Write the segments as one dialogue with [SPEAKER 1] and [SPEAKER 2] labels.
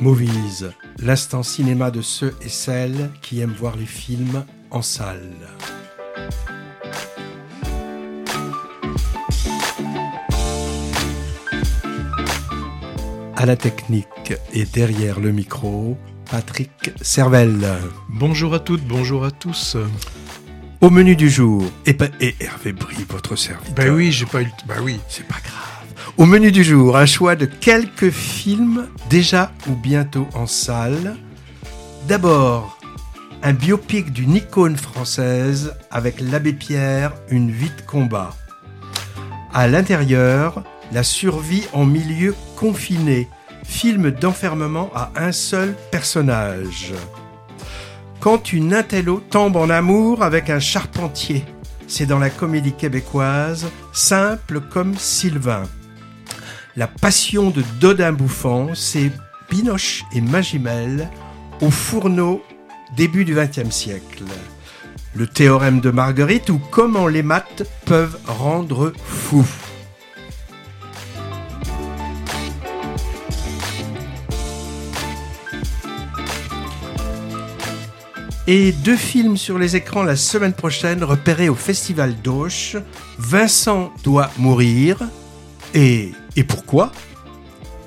[SPEAKER 1] Movies, l'instant cinéma de ceux et celles qui aiment voir les films en salle. À la technique et derrière le micro, Patrick Servel.
[SPEAKER 2] Bonjour à toutes, bonjour à tous.
[SPEAKER 1] Au menu du jour, et, et Hervé Brie, votre serviteur.
[SPEAKER 2] Ben oui, j'ai pas eu. Bah oui.
[SPEAKER 1] C'est pas grave. Au menu du jour, un choix de quelques films déjà ou bientôt en salle. D'abord, un biopic d'une icône française avec l'abbé Pierre, une vie de combat. À l'intérieur, la survie en milieu confiné, film d'enfermement à un seul personnage. Quand une intello tombe en amour avec un charpentier, c'est dans la comédie québécoise, simple comme Sylvain. La passion de Dodin Bouffant, c'est Binoche et Magimel au fourneau début du XXe siècle. Le théorème de Marguerite ou comment les maths peuvent rendre fou. Et deux films sur les écrans la semaine prochaine repérés au Festival d'Auch. Vincent doit mourir. Et, et pourquoi?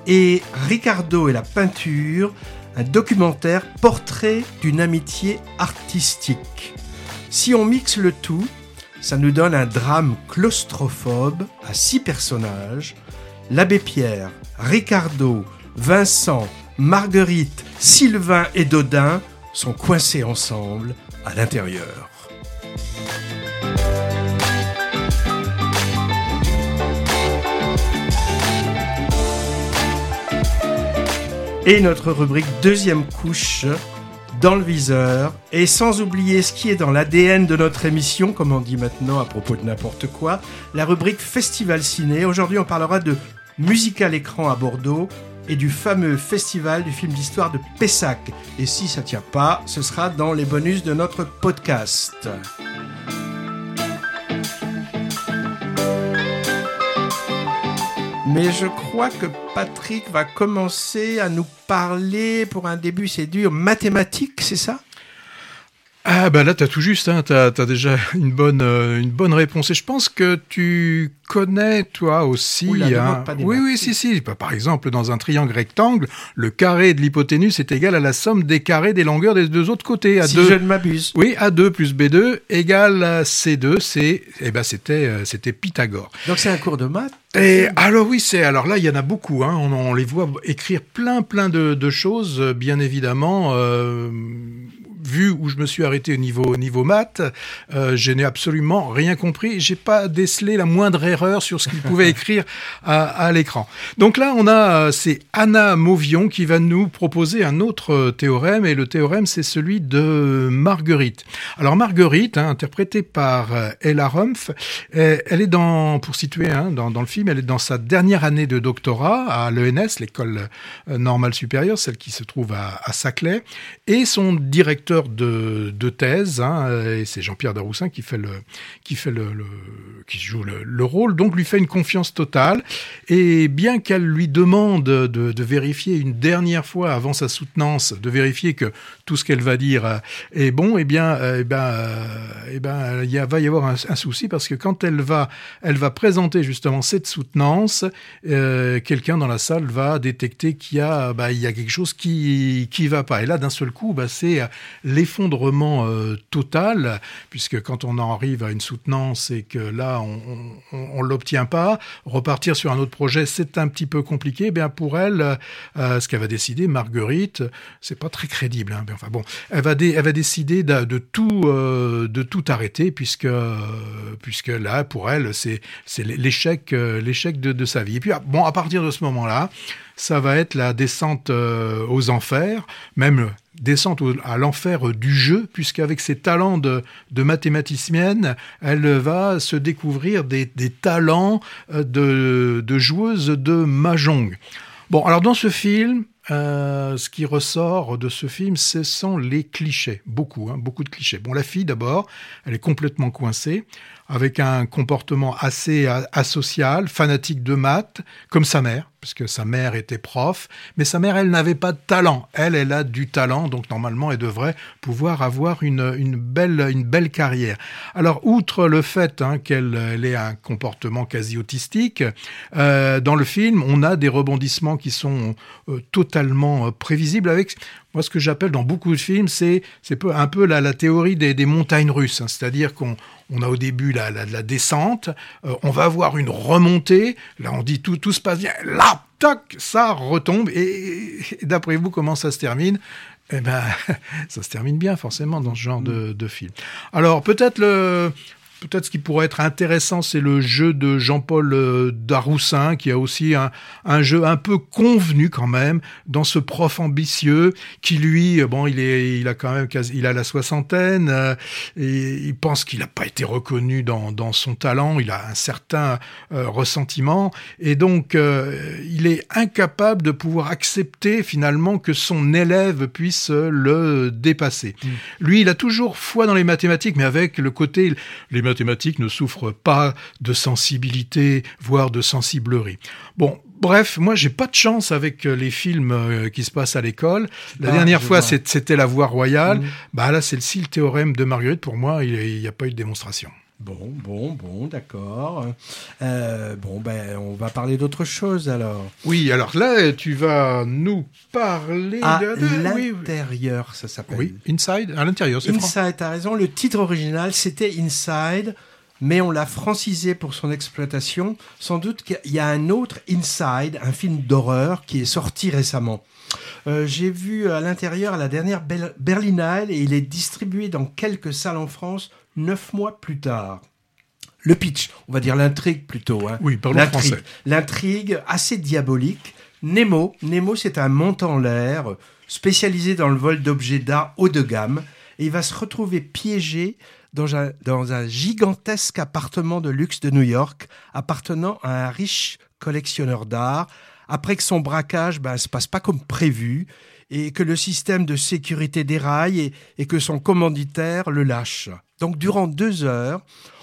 [SPEAKER 1] Et Ricardo et la peinture, un documentaire portrait d'une amitié artistique. Si on mixe le tout, ça nous donne un drame claustrophobe à six personnages. L'abbé Pierre, Ricardo, Vincent, Marguerite, Sylvain et Dodin sont coincés ensemble à l'intérieur. Et notre rubrique deuxième couche dans le viseur, et sans oublier ce qui est dans l'ADN de notre émission, comme on dit maintenant à propos de n'importe quoi, la rubrique Festival Ciné. Aujourd'hui, on parlera de musical écran à Bordeaux et du fameux festival du film d'histoire de Pessac. Et si ça tient pas, ce sera dans les bonus de notre podcast. Mais je crois que Patrick va commencer à nous parler, pour un début c'est dur, mathématiques, c'est ça?
[SPEAKER 2] Ah bah là, t'as tout juste, hein, t'as as déjà une bonne, euh, une bonne réponse. Et je pense que tu connais, toi aussi...
[SPEAKER 1] hein.
[SPEAKER 2] oui, oui, si, si. Bah, par exemple, dans un triangle rectangle, le carré de l'hypoténuse est égal à la somme des carrés des longueurs des deux autres côtés. À
[SPEAKER 1] si
[SPEAKER 2] deux...
[SPEAKER 1] je ne m'abuse.
[SPEAKER 2] Oui, A2 plus B2 égale à C2. C'est, eh ben, c'était, euh, c'était Pythagore.
[SPEAKER 1] Donc c'est un cours de maths
[SPEAKER 2] et alors oui, c'est alors là il y en a beaucoup. Hein, on, on, les voit écrire plein plein de, de choses, bien évidemment. Euh, vu où je me suis arrêté au niveau, au niveau maths, euh, je n'ai absolument rien compris. J'ai pas décelé la moindre erreur sur ce qu'il pouvait écrire à, à l'écran. Donc là, on a, c'est Anna Mauvion qui va nous proposer un autre théorème, et le théorème, c'est celui de Marguerite. Alors Marguerite, hein, interprétée par Ella Rumpf, elle est dans, pour situer hein, dans, dans le film, elle est dans sa dernière année de doctorat à l'ENS, l'école normale supérieure, celle qui se trouve à, à Saclay, et son directeur de, thèse, hein, et c'est Jean-Pierre Daroussin qui fait le, qui fait le, qui joue le, le, rôle, donc lui fait une confiance totale. Et bien qu'elle lui demande de, vérifier une dernière fois avant sa soutenance, de vérifier que tout ce qu'elle va dire est bon, eh bien, eh ben, eh ben, il va y avoir un, souci parce que quand elle va, elle va présenter justement cette soutenance, euh, quelqu'un dans la salle va détecter qu'il y a, bah, il y a quelque chose qui, qui va pas. Et là, d'un seul coup, bah, c'est l'effondrement euh, total, puisque quand on en arrive à une soutenance et que là, on ne l'obtient pas, repartir sur un autre projet, c'est un petit peu compliqué. Eh bien pour elle, euh, ce qu'elle va décider, Marguerite, c'est pas très crédible. Hein, mais enfin bon, elle va, elle va décider de, tout, euh, de tout arrêter, puisque, puisque là, pour elle, c'est l'échec, de, sa vie. Et puis, bon, à partir de ce moment-là, ça va être la descente aux enfers, même descente à l'enfer du jeu, puisqu'avec ses talents de, de, mathématicienne, elle va se découvrir des, des talents euh, de, de, joueuse de mahjong. Bon, alors dans ce film, euh, ce qui ressort de ce film, ce sont les clichés, beaucoup, hein, beaucoup de clichés. Bon, la fille d'abord, elle est complètement coincée, avec un comportement assez asocial, fanatique de maths, comme sa mère, parce que sa mère était prof, mais sa mère, elle n'avait pas de talent. Elle, elle a du talent, donc normalement, elle devrait pouvoir avoir une, une belle, une belle carrière. Alors, outre le fait hein, qu'elle ait un comportement quasi autistique, euh, dans le film, on a des rebondissements qui sont euh, totalement euh, prévisibles avec moi, ce que j'appelle dans beaucoup de films, c'est un peu la, la théorie des, des montagnes russes. Hein. C'est-à-dire qu'on on a au début la, la, descente, on va avoir une remontée, là on dit tout, tout se passe bien, là, tac, ça retombe, et, d'après vous, comment ça se termine? Eh ben, ça se termine bien forcément dans ce genre de, de film. Alors peut-être le, peut-être ce qui pourrait être intéressant, c'est le jeu de Jean-Paul euh, Daroussin, qui a aussi un, un, jeu un peu convenu quand même dans ce prof ambitieux qui lui, euh, bon, il est, il a quand même, quasi, il a la soixantaine euh, et il pense qu'il n'a pas été reconnu dans, dans, son talent. Il a un certain ressentiment et donc il est incapable de pouvoir accepter finalement que son élève puisse le dépasser. Mmh. Lui, il a toujours foi dans les mathématiques, mais avec le côté les mathématiques mathématiques ne souffrent pas de sensibilité, voire de sensiblerie. Bon, bref, moi j'ai pas de chance avec euh, les films euh, qui se passent à l'école. La ah, dernière fois c'était La Voie Royale. Mmh. Bah là c'est le, le théorème de Marguerite. Pour moi, il n'y a pas eu de démonstration.
[SPEAKER 1] Bon, bon, bon, d'accord. Euh, bon, ben, on va parler d'autre chose alors.
[SPEAKER 2] Oui, alors là, tu vas nous parler
[SPEAKER 1] à l'intérieur, ça s'appelle.
[SPEAKER 2] Oui, Inside, à l'intérieur, c'est
[SPEAKER 1] Inside, t'as raison. Le titre original, c'était Inside, mais on l'a francisé pour son exploitation. Sans doute qu'il y a un autre Inside, un film d'horreur qui est sorti récemment. Euh, j'ai vu à l'intérieur la dernière Berlinale et il est distribué dans quelques salles en France neuf mois plus tard. Le pitch, on va dire l'intrigue plutôt. Hein.
[SPEAKER 2] Oui, parlons français.
[SPEAKER 1] L'intrigue assez diabolique. Nemo, Nemo c'est un montant en l'air spécialisé dans le vol d'objets d'art haut de gamme et il va se retrouver piégé dans un, dans un gigantesque appartement de luxe de New York appartenant à un riche collectionneur d'art après que son braquage ben, se passe pas comme prévu et que le système de sécurité déraille et, que son commanditaire le lâche. Donc durant deux heures,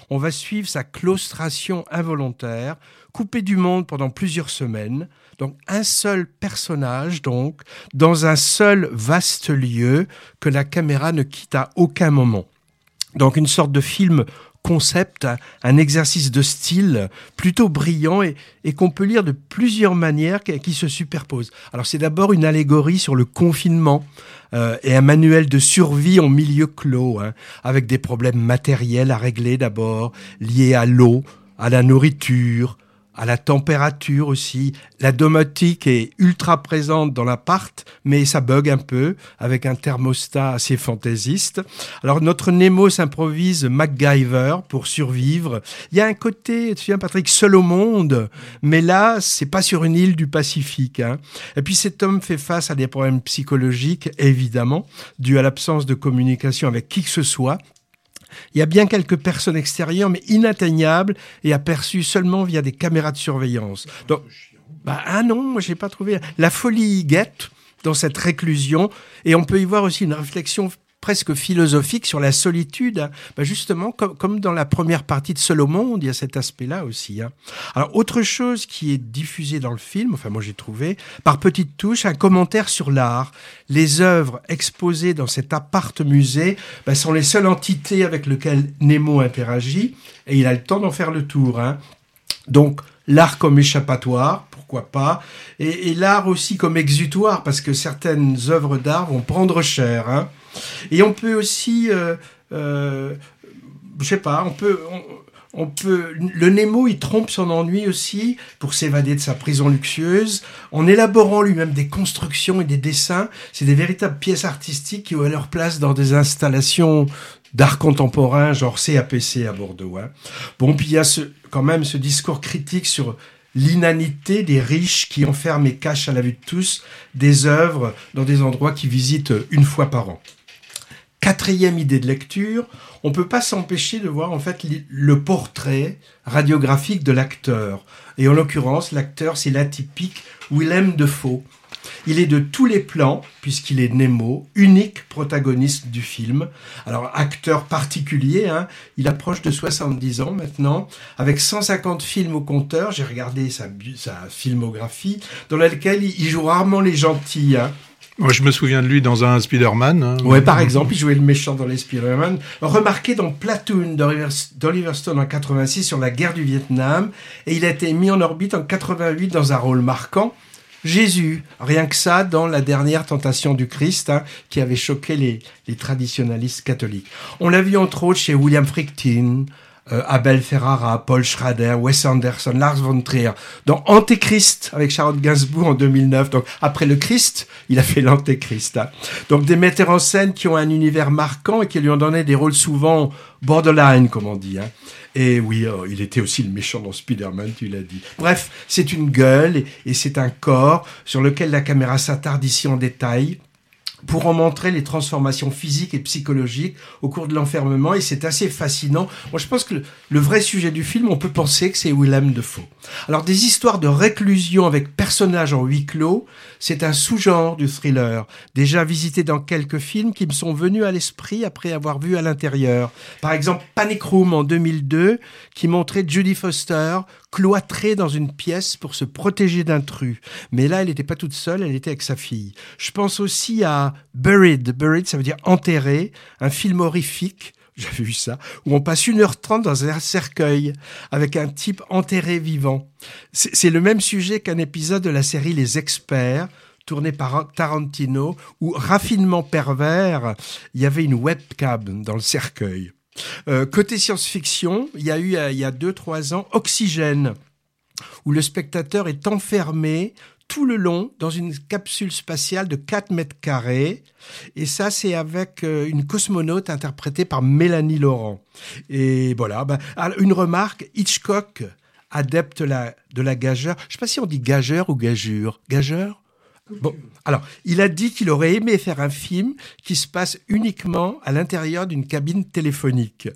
[SPEAKER 1] on va suivre sa claustration involontaire, coupé du monde pendant plusieurs semaines. Donc un seul personnage, donc, dans un seul vaste lieu que la caméra ne quitte à aucun moment. Donc une sorte de film concept, un exercice de style plutôt brillant et, qu'on peut lire de plusieurs manières qui, se superposent. Alors c'est d'abord une allégorie sur le confinement euh, et un manuel de survie en milieu clos, hein, avec des problèmes matériels à régler d'abord, liés à l'eau, à la nourriture, à la température aussi. La domotique est ultra présente dans l'appart, mais ça bug un peu avec un thermostat assez fantaisiste. Alors notre Nemo s'improvise MacGyver pour survivre. Il y a un côté, tu viens Patrick, seul au monde, mais là c'est pas sur une île du Pacifique. Hein. Et puis cet homme fait face à des problèmes psychologiques, évidemment, dus à l'absence de communication avec qui que ce soit il y a bien quelques personnes extérieures, mais inatteignables et aperçues seulement via des caméras de surveillance. Bah, ah non, moi j'ai pas trouvé. La folie guette dans cette réclusion, et on peut y voir aussi une réflexion presque philosophique sur la solitude, bah justement comme, dans la première partie de Seul au monde, il y a cet aspect-là aussi. Hein. Alors autre chose qui est diffusée dans le film, enfin moi j'ai trouvé, par petites touches, un commentaire sur l'art. Les œuvres exposées dans cet appart-musée bah, sont les seules entités avec lesquelles Nemo interagit, et il a le temps d'en faire le tour. Hein. Donc l'art comme échappatoire, pourquoi pas, et, et l'art aussi comme exutoire, parce que certaines œuvres d'art vont prendre cher. Hein. Et on peut aussi, euh, euh, je sais pas, on peut, on, peut, le Nemo, il trompe son ennui aussi pour s'évader de sa prison luxueuse, en élaborant lui-même des constructions et des dessins. C'est des véritables pièces artistiques qui ont leur place dans des installations d'art contemporain, genre CAPC à Bordeaux. Hein. Bon, puis il y a quand même ce discours critique sur l'inanité des riches qui enferment et cachent à la vue de tous des œuvres dans des endroits qu'ils visitent une fois par an. Quatrième idée de lecture, on peut pas s'empêcher de voir en fait le portrait radiographique de l'acteur. Et en l'occurrence, l'acteur, c'est l'atypique Willem Defoe. Il est de tous les plans, puisqu'il est Nemo, unique protagoniste du film. Alors, acteur particulier, hein, il approche de 70 ans maintenant, avec 150 films au compteur. J'ai regardé sa, sa filmographie, dans laquelle il joue rarement les gentils. Hein.
[SPEAKER 2] Moi, je me souviens de lui dans un Spider-Man. Hein.
[SPEAKER 1] Ouais, par exemple, il jouait le méchant dans les Spider-Man. Remarqué dans Platoon d'Oliver Stone en 86 sur la guerre du Vietnam, et il a été mis en orbite en 88 dans un rôle marquant. Jésus, rien que ça, dans la dernière tentation du Christ, hein, qui avait choqué les, les traditionalistes catholiques. On l'a vu entre autres chez William Fricktin, euh, Abel Ferrara, Paul Schrader, Wes Anderson, Lars von Trier, dans Antéchrist avec Charlotte Gainsbourg en 2009. Donc après le Christ, il a fait l'Antéchrist. Hein. Donc des metteurs en scène qui ont un univers marquant et qui lui ont donné des rôles souvent borderline, comme on dit. Hein. Et oui, oh, il était aussi le méchant dans Spider-Man, tu l'as dit. Bref, c'est une gueule et c'est un corps sur lequel la caméra s'attarde ici en détail pour en montrer les transformations physiques et psychologiques au cours de l'enfermement et c'est assez fascinant. Moi, je pense que le, vrai sujet du film, on peut penser que c'est Willem Dafoe. Alors, des histoires de réclusion avec personnages en huis clos, c'est un sous-genre du thriller, déjà visité dans quelques films qui me sont venus à l'esprit après avoir vu à l'intérieur. Par exemple, Panic Room en 2002, qui montrait Judy Foster cloîtrée dans une pièce pour se protéger d'intrus. Mais là, elle n'était pas toute seule, elle était avec sa fille. Je pense aussi à Buried. Buried, ça veut dire enterré, un film horrifique j'avais vu ça, où on passe 1h30 dans un cercueil avec un type enterré vivant. C'est le même sujet qu'un épisode de la série Les Experts, tourné par Tarantino, où, raffinement pervers, il y avait une webcam dans le cercueil. Euh, côté science-fiction, il y a eu il y a 2-3 ans Oxygène, où le spectateur est enfermé tout le long dans une capsule spatiale de 4 mètres carrés. Et ça, c'est avec euh, une cosmonaute interprétée par Mélanie Laurent. Et voilà, bah, une remarque, Hitchcock, adepte de la gageur. Je ne sais pas si on dit gageur ou gageur. Gageur Bon, alors, il a dit qu'il aurait aimé faire un film qui se passe uniquement à l'intérieur d'une cabine téléphonique.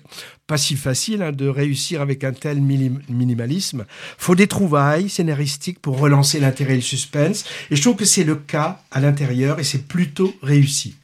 [SPEAKER 1] Pas si facile hein, de réussir avec un tel minimalisme. Faut des trouvailles scénaristiques pour relancer l'intérêt et le suspense. Et je trouve que c'est le cas à l'intérieur et c'est plutôt réussi.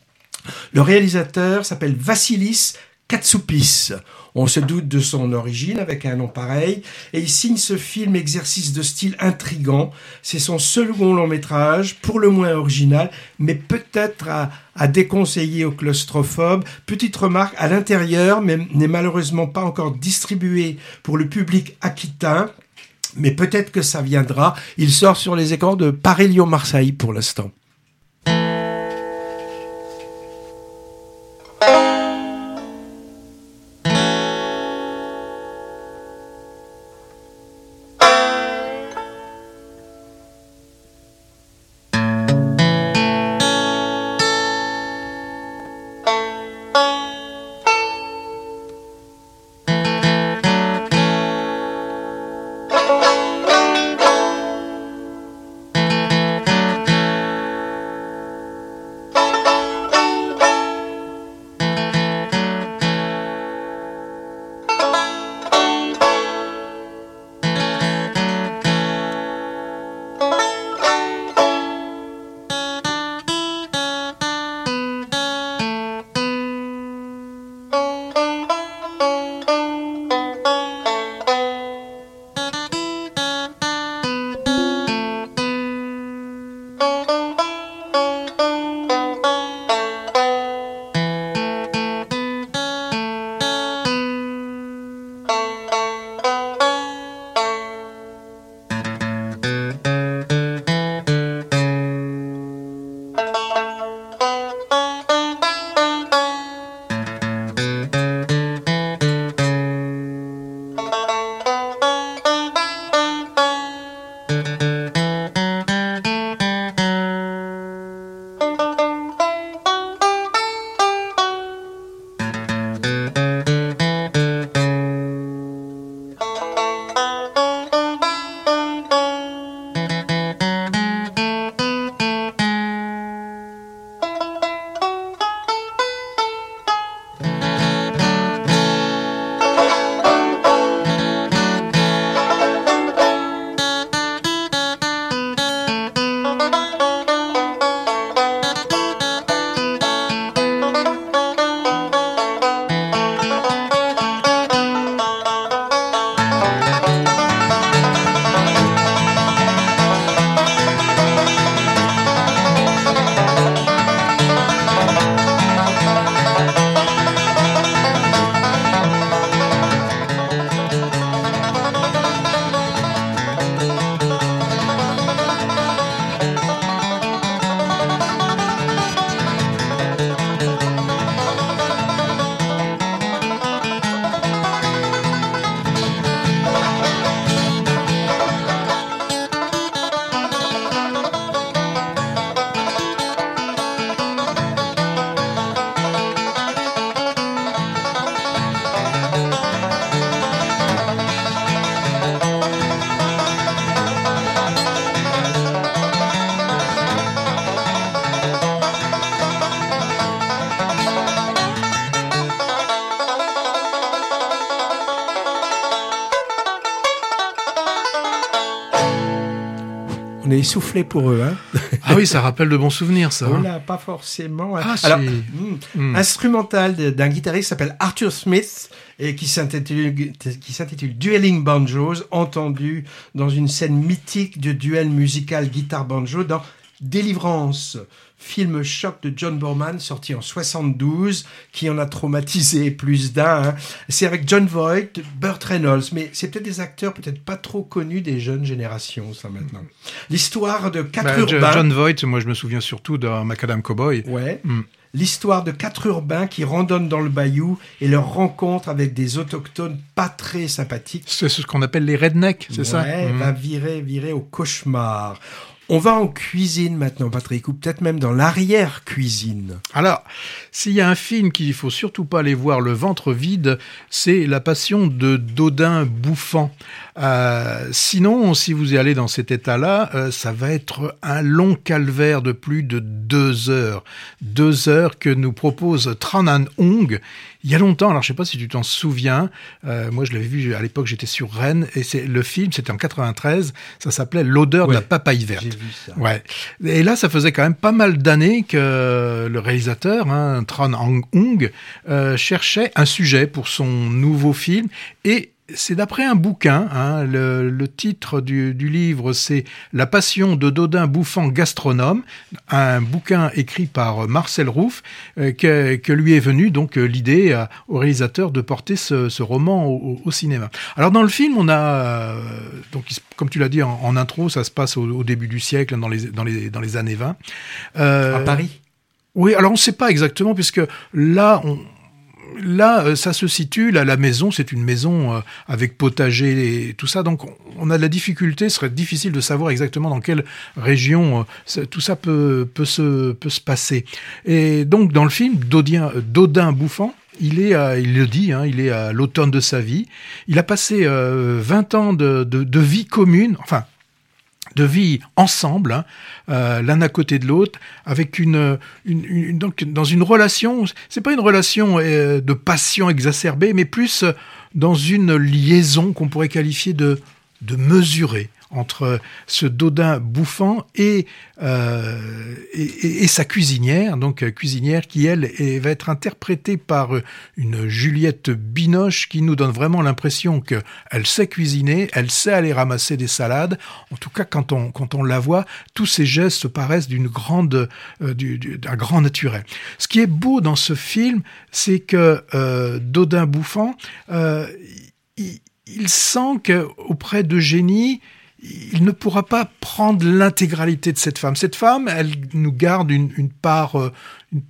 [SPEAKER 1] Le réalisateur s'appelle Vassilis Katsoupis. On se doute de son origine avec un nom pareil, et il signe ce film exercice de style intrigant. C'est son second long métrage, pour le moins original, mais peut-être à, déconseiller aux claustrophobes. Petite remarque, à l'intérieur, mais n'est malheureusement pas encore distribué pour le public aquitain, mais peut-être que ça viendra. Il sort sur les écrans de Paris-Lyon-Marseille pour l'instant. Essoufflé pour eux. Hein
[SPEAKER 2] ah oui, ça rappelle de bons souvenirs, ça.
[SPEAKER 1] On pas forcément.
[SPEAKER 2] Ah,
[SPEAKER 1] Alors, hmm,
[SPEAKER 2] Hmm.
[SPEAKER 1] instrumental d'un guitariste qui s'appelle Arthur Smith et qui s'intitule qui s'intitule Dueling Banjos, entendu dans une scène mythique de duel musical guitare-banjo dans Délivrance, film choc de John Borman sorti en 72, qui en a traumatisé plus d'un. hein. C'est avec John Voight, Burt Reynolds, mais c'est peut-être des acteurs peut-être pas trop connus des jeunes générations, ça maintenant. L'histoire de quatre
[SPEAKER 2] Bah,
[SPEAKER 1] urbains.
[SPEAKER 2] John Voight, moi je me souviens surtout de Macadam Cowboy.
[SPEAKER 1] Ouais.
[SPEAKER 2] Hmm.
[SPEAKER 1] L'histoire de quatre urbains qui randonnent dans le bayou et leur rencontre avec des autochtones pas très sympathiques.
[SPEAKER 2] C'est ce qu'on appelle les rednecks, c'est ça
[SPEAKER 1] Ouais,
[SPEAKER 2] Mhm.
[SPEAKER 1] va virer, virer au cauchemar. On va en cuisine maintenant, Patrick, ou peut-être même dans l'arrière-cuisine.
[SPEAKER 2] Alors, s'il y a un film qu'il faut surtout pas aller voir le ventre vide, c'est La Passion de Dodin Bouffant. Euh, sinon, si vous y allez dans cet état-là, euh, ça va être un long calvaire de plus de deux heures. Deux heures que nous propose Tran An Hong. Il y a longtemps, alors je sais pas si tu t'en souviens, euh, moi je l'avais vu à l'époque, j'étais sur Rennes, et c'est le film, c'était en 93, ça s'appelait L'odeur de la papaye verte.
[SPEAKER 1] J'ai vu ça.
[SPEAKER 2] Ouais. Et là, ça faisait quand même pas mal d'années que le réalisateur, hein, Tran Hung, euh, cherchait un sujet pour son nouveau film. Et c'est d'après un bouquin. hein, le, le titre du, du livre, c'est La passion de Dodin bouffant gastronome, un bouquin écrit par Marcel Rouff, euh, que, que lui est venu donc euh, l'idée euh, au réalisateur de porter ce, ce roman au, au- cinéma. Alors dans le film, on a euh, donc comme tu l'as dit en, en intro, ça se passe au, au début du siècle, dans les dans les dans les années 20. Euh,
[SPEAKER 1] À Paris?
[SPEAKER 2] Oui, alors on ne sait pas exactement, puisque là, on, là, euh, ça se situe, là, la maison, c'est une maison euh, avec potager et tout ça, donc on- a de la difficulté, ce serait difficile de savoir exactement dans quelle région euh, tout ça peut, se, passer. Et donc, dans le film, Dodin Bouffant, il est, à- il le dit, hein, il est à l'automne de sa vie. Il a passé euh, 20 ans de vie commune, enfin, de vie ensemble, hein, euh, l'un à côté de l'autre, avec une, donc dans une relation. C'est pas une relation euh, de passion exacerbée, mais plus euh, dans une liaison qu'on pourrait qualifier de de mesurée entre ce Dodin bouffant et, euh, et, sa cuisinière, donc euh, cuisinière qui elle va être interprétée par euh, une Juliette Binoche qui nous donne vraiment l'impression que elle sait cuisiner, elle sait aller ramasser des salades. En tout cas, quand on quand on la voit, tous ces gestes paraissent d'une grande du- du- d'un grand naturel. Ce qui est beau dans ce film, c'est que Dodin bouffant, il, il sent que auprès d'Eugénie, il ne pourra pas prendre l'intégralité de cette femme. Cette femme, elle nous garde une, part, euh,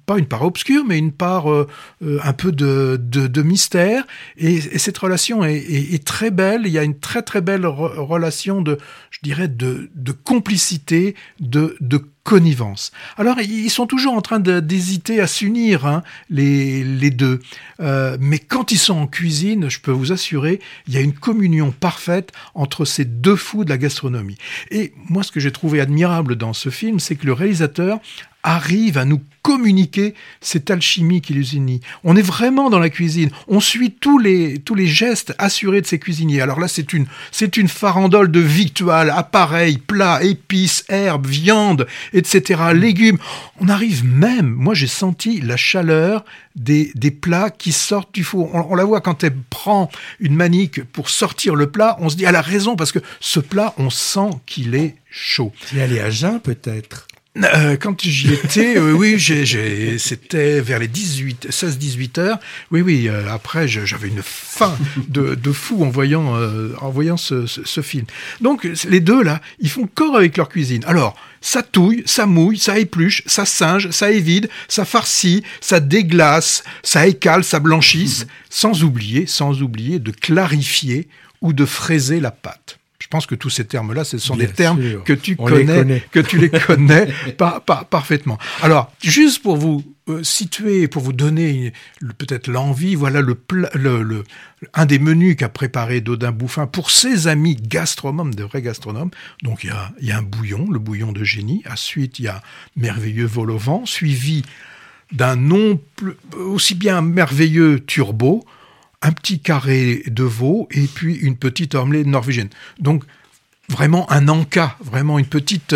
[SPEAKER 2] pas une part obscure, mais une part euh, euh, un peu de, de, mystère. Et, et cette relation est, très belle. Il y a une très très belle re- relation de, je dirais, de, de complicité, de, de connivence. Alors, ils sont toujours en train d'hésiter à s'unir, hein, les, les deux. Euh, mais quand ils sont en cuisine, je peux vous assurer, il y a une communion parfaite entre ces deux fous de la gastronomie. Et moi, ce que j'ai trouvé admirable dans ce film, c'est que le réalisateur arrive à nous communiquer cette alchimie qui les unit. On est vraiment dans la cuisine. On suit tous les, tous les gestes assurés de ces cuisiniers. Alors là, c'est une, c'est une farandole de victuals, appareils, plats, épices, herbes, viande, etc., légumes. On arrive même, moi j'ai senti la chaleur des, des plats qui sortent du four. On, la voit quand elle prend une manique pour sortir le plat, on se dit, elle a raison, parce que ce plat, on sent qu'il est chaud.
[SPEAKER 1] Tu es allé à Jeun, peut-être
[SPEAKER 2] Euh, quand j'y étais, euh, oui, c'était vers les 18, 16-18 heures. Oui, oui. euh, après, j'avais une faim de, de fou en voyant, euh, en voyant ce, ce- ce film. Donc, les deux là, ils font corps avec leur cuisine. Alors, ça touille, ça mouille, ça épluche, ça singe, ça évide, ça farcit, ça déglace, ça écale, ça blanchisse, sans oublier, sans oublier de clarifier ou de fraiser la pâte. Je pense que tous ces termes-là, ce sont
[SPEAKER 1] Bien
[SPEAKER 2] des termes
[SPEAKER 1] sûr.
[SPEAKER 2] que tu
[SPEAKER 1] On
[SPEAKER 2] connais,
[SPEAKER 1] connaît.
[SPEAKER 2] que tu les connais par- par- parfaitement. Alors, juste pour vous euh, situer, pour vous donner peut-être l'envie, voilà le, le, le- un des menus qu'a préparé Dodin Bouffin pour ses amis gastronomes, de vrais gastronomes. Donc, il y a, y a un bouillon, le bouillon de génie. Ensuite, il y a merveilleux vol au vent, suivi d'un non plus- aussi bien merveilleux turbo, un petit carré de veau et puis une petite omelette norvégienne. Donc, vraiment un encas, vraiment une petite,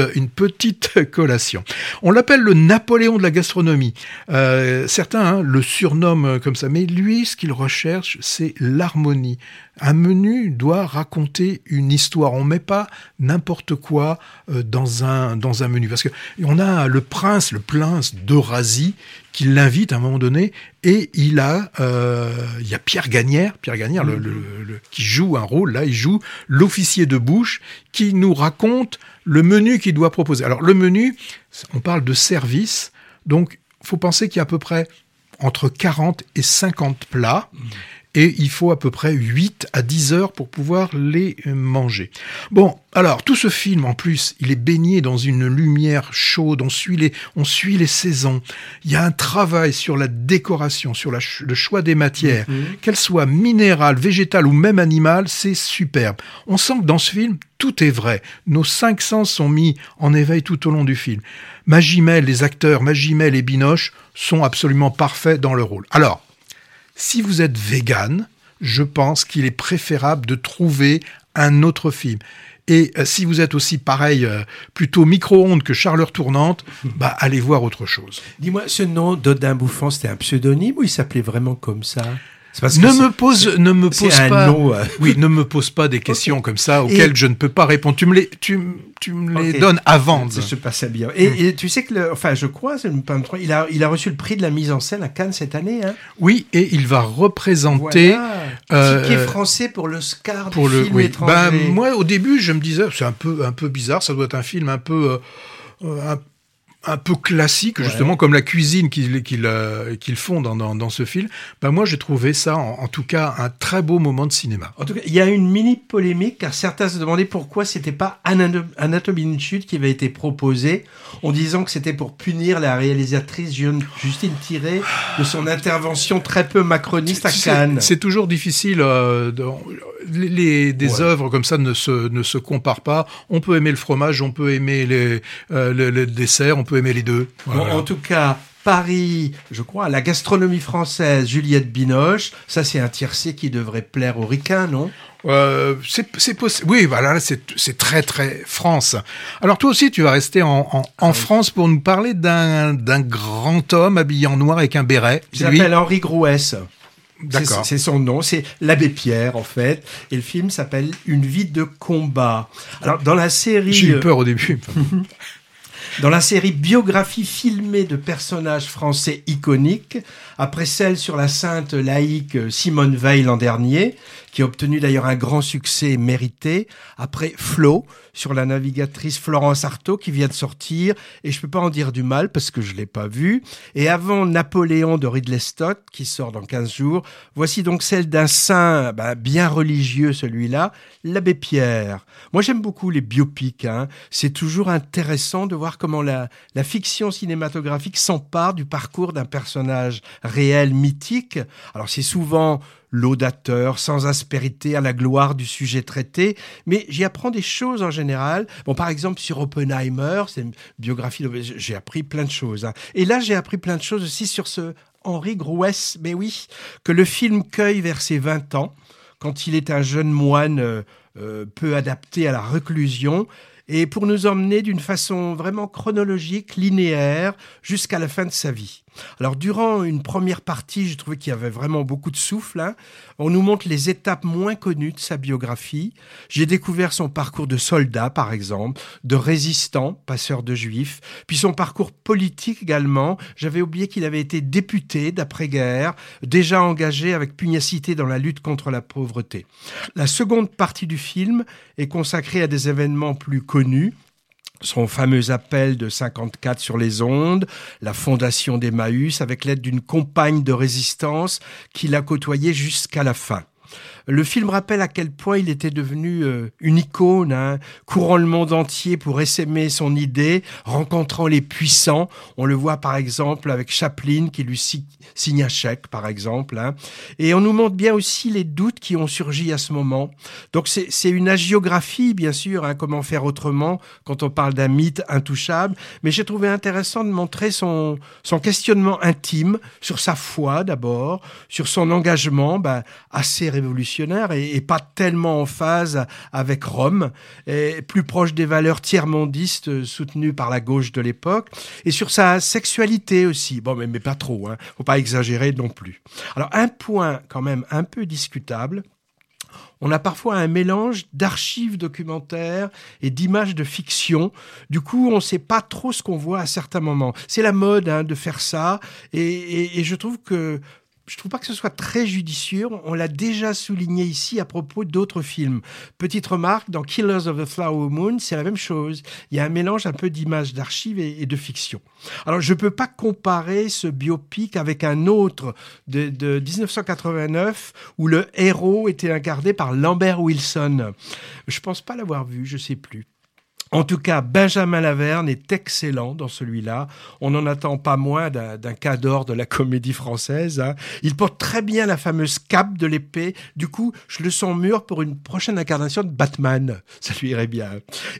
[SPEAKER 2] collation. On l'appelle le Napoléon de la gastronomie. Euh, certains hein, le surnomment comme ça, mais lui, ce qu'il recherche, c'est l'harmonie. Un menu doit raconter une histoire. On met pas n'importe quoi euh, dans un dans un menu parce que on a le prince, le prince d'Eurasie qui l'invite à un moment donné et il a euh, il y a Pierre Gagnère, Pierre Gagnère qui joue un rôle là, il joue l'officier de bouche qui nous raconte le menu qu'il doit proposer. Alors le menu, on parle de service, donc faut penser qu'il y a à peu près entre 40 et 50 plats. Mmh et il faut à peu près 8 à 10 heures pour pouvoir les manger. Bon, alors tout ce film en plus, il est baigné dans une lumière chaude, on suit les, on suit les saisons. Il y a un travail sur la décoration, sur le choix des matières, mhm. qu'elles soient minérales, végétales ou même animales, c'est superbe. On sent que dans ce film, tout est vrai. Nos cinq sens sont mis en éveil tout au long du film. Magimel, les acteurs Magimel et Binoche sont absolument parfaits dans le rôle. Alors, si vous êtes vegan, je pense qu'il est préférable de trouver un autre film. Et euh, si vous êtes aussi pareil, euh, plutôt micro-ondes que charleur tournante, bah allez voir autre chose.
[SPEAKER 1] Dis-moi, ce nom d'Odin Bouffant, c'était un pseudonyme ou il s'appelait vraiment comme ça?
[SPEAKER 2] Ne me pose, ne me pose pas, euh. oui, ne me pose pas des questions comme ça auxquelles je ne peux pas répondre. Tu me les, tu, tu me les donnes avant.
[SPEAKER 1] Ça se passait bien. Et, hmm. et, tu sais que, le, enfin, je crois, il a, il a reçu le prix de la mise en scène à Cannes cette année. Hein
[SPEAKER 2] oui, et il va représenter.
[SPEAKER 1] Voilà. Euh, français pour l'Oscar pour le, film étranger.
[SPEAKER 2] Ben, moi, au début, je me disais, c'est un peu, un peu bizarre. Ça doit être un film un peu. Euh, un, un peu classique, justement, comme la cuisine qu'ils qu'ils font dans, dans, ce film, ben moi j'ai trouvé ça, en, tout cas, un très beau moment de cinéma.
[SPEAKER 1] En tout cas, il y a une mini polémique, car certains se demandaient pourquoi c'était pas Anatomie d'une chute qui avait été proposé, en disant que c'était pour punir la réalisatrice Justine Tiré de son intervention très peu macroniste à Cannes.
[SPEAKER 2] C'est toujours difficile, euh, les, des œuvres comme ça ne se, ne se comparent pas. On peut aimer le fromage, on peut aimer les, euh, le dessert, on peut aimer les deux.
[SPEAKER 1] en tout cas, Paris, je crois, la gastronomie française, Juliette Binoche, ça c'est un tiercé qui devrait plaire aux ricains, non?
[SPEAKER 2] Euh, c'est possible. Oui, voilà, c'est très très France. Alors toi aussi, tu vas rester en, en, ah France pour nous parler d'un grand homme habillé en noir avec un béret.
[SPEAKER 1] Il s'appelle Henri Grouès. D'accord. C'est son nom, c'est l'abbé Pierre en fait, et le film s'appelle Une vie de combat. Alors dans la série,
[SPEAKER 2] j'ai eu peur au début.
[SPEAKER 1] Dans la série biographie filmée de personnages français iconiques, après celle sur la sainte laïque Simone Veil l'an dernier, qui a obtenu d'ailleurs un grand succès mérité, après Flo, sur la navigatrice Florence Artaud, qui vient de sortir, et je peux pas en dire du mal parce que je l'ai pas vu, et avant Napoléon de Ridley Scott, qui sort dans 15 jours, voici donc celle d'un saint ben, bien religieux celui-là, l'abbé Pierre. Moi j'aime beaucoup les biopics, hein. c'est toujours intéressant de voir comment la, la fiction cinématographique s'empare du parcours d'un personnage réel, mythique. Alors c'est souvent laudateur, sans aspérité, à la gloire du sujet traité, mais j'y apprends des choses en général. Bon, par exemple, sur Oppenheimer, c'est une biographie, j'ai appris plein de choses. Hein. Et là, j'ai appris plein de choses aussi sur ce Henri Grouès, mais oui, que le film cueille vers ses 20 ans, quand il est un jeune moine euh, euh, peu adapté à la reclusion, et pour nous emmener d'une façon vraiment chronologique, linéaire, jusqu'à la fin de sa vie. Alors durant une première partie, j'ai trouvé qu'il y avait vraiment beaucoup de souffle. Hein. On nous montre les étapes moins connues de sa biographie. J'ai découvert son parcours de soldat, par exemple, de résistant, passeur de juifs, puis son parcours politique également. J'avais oublié qu'il avait été député d'après-guerre, déjà engagé avec pugnacité dans la lutte contre la pauvreté. La seconde partie du film est consacrée à des événements plus connus, son fameux appel de 54 sur les ondes, la fondation d'Emmaüs avec l'aide d'une compagne de résistance qui l'a côtoyé jusqu'à la fin. Le film rappelle à quel point il était devenu euh, une icône, hein, courant le monde entier pour essaimer son idée, rencontrant les puissants. On le voit par exemple avec Chaplin qui lui signe un chèque, par exemple. Hein. Et on nous montre bien aussi les doutes qui ont surgi à ce moment. Donc c'est une agiographie, bien sûr, hein, comment faire autrement quand on parle d'un mythe intouchable. Mais j'ai trouvé intéressant de montrer son, son questionnement intime sur sa foi d'abord, sur son engagement bah, assez révolutionnaire et, pas tellement en phase avec Rome, plus proche des valeurs tiers-mondistes soutenues par la gauche de l'époque, et sur sa sexualité aussi. Bon, mais, pas trop, hein. faut pas exagérer non plus. Alors un point quand même un peu discutable, on a parfois un mélange d'archives documentaires et d'images de fiction. Du coup, on ne sait pas trop ce qu'on voit à certains moments. C'est la mode hein, de faire ça, et je trouve que je trouve pas que ce soit très judicieux. On l'a déjà souligné ici à propos d'autres films. Petite remarque, dans Killers of the Flower Moon, c'est la même chose. Il y a un mélange un peu d'images d'archives et, de fiction. Alors, je peux pas comparer ce biopic avec un autre de, de 1989 où le héros était incarné par Lambert Wilson. Je pense pas l'avoir vu, je sais plus. En tout cas, Benjamin Laverne est excellent dans celui-là. On n'en attend pas moins d'un cas d'or de la comédie française. Hein. Il porte très bien la fameuse cape de l'épée. Du coup, je le sens mûr pour une prochaine incarnation de Batman. Ça lui irait bien.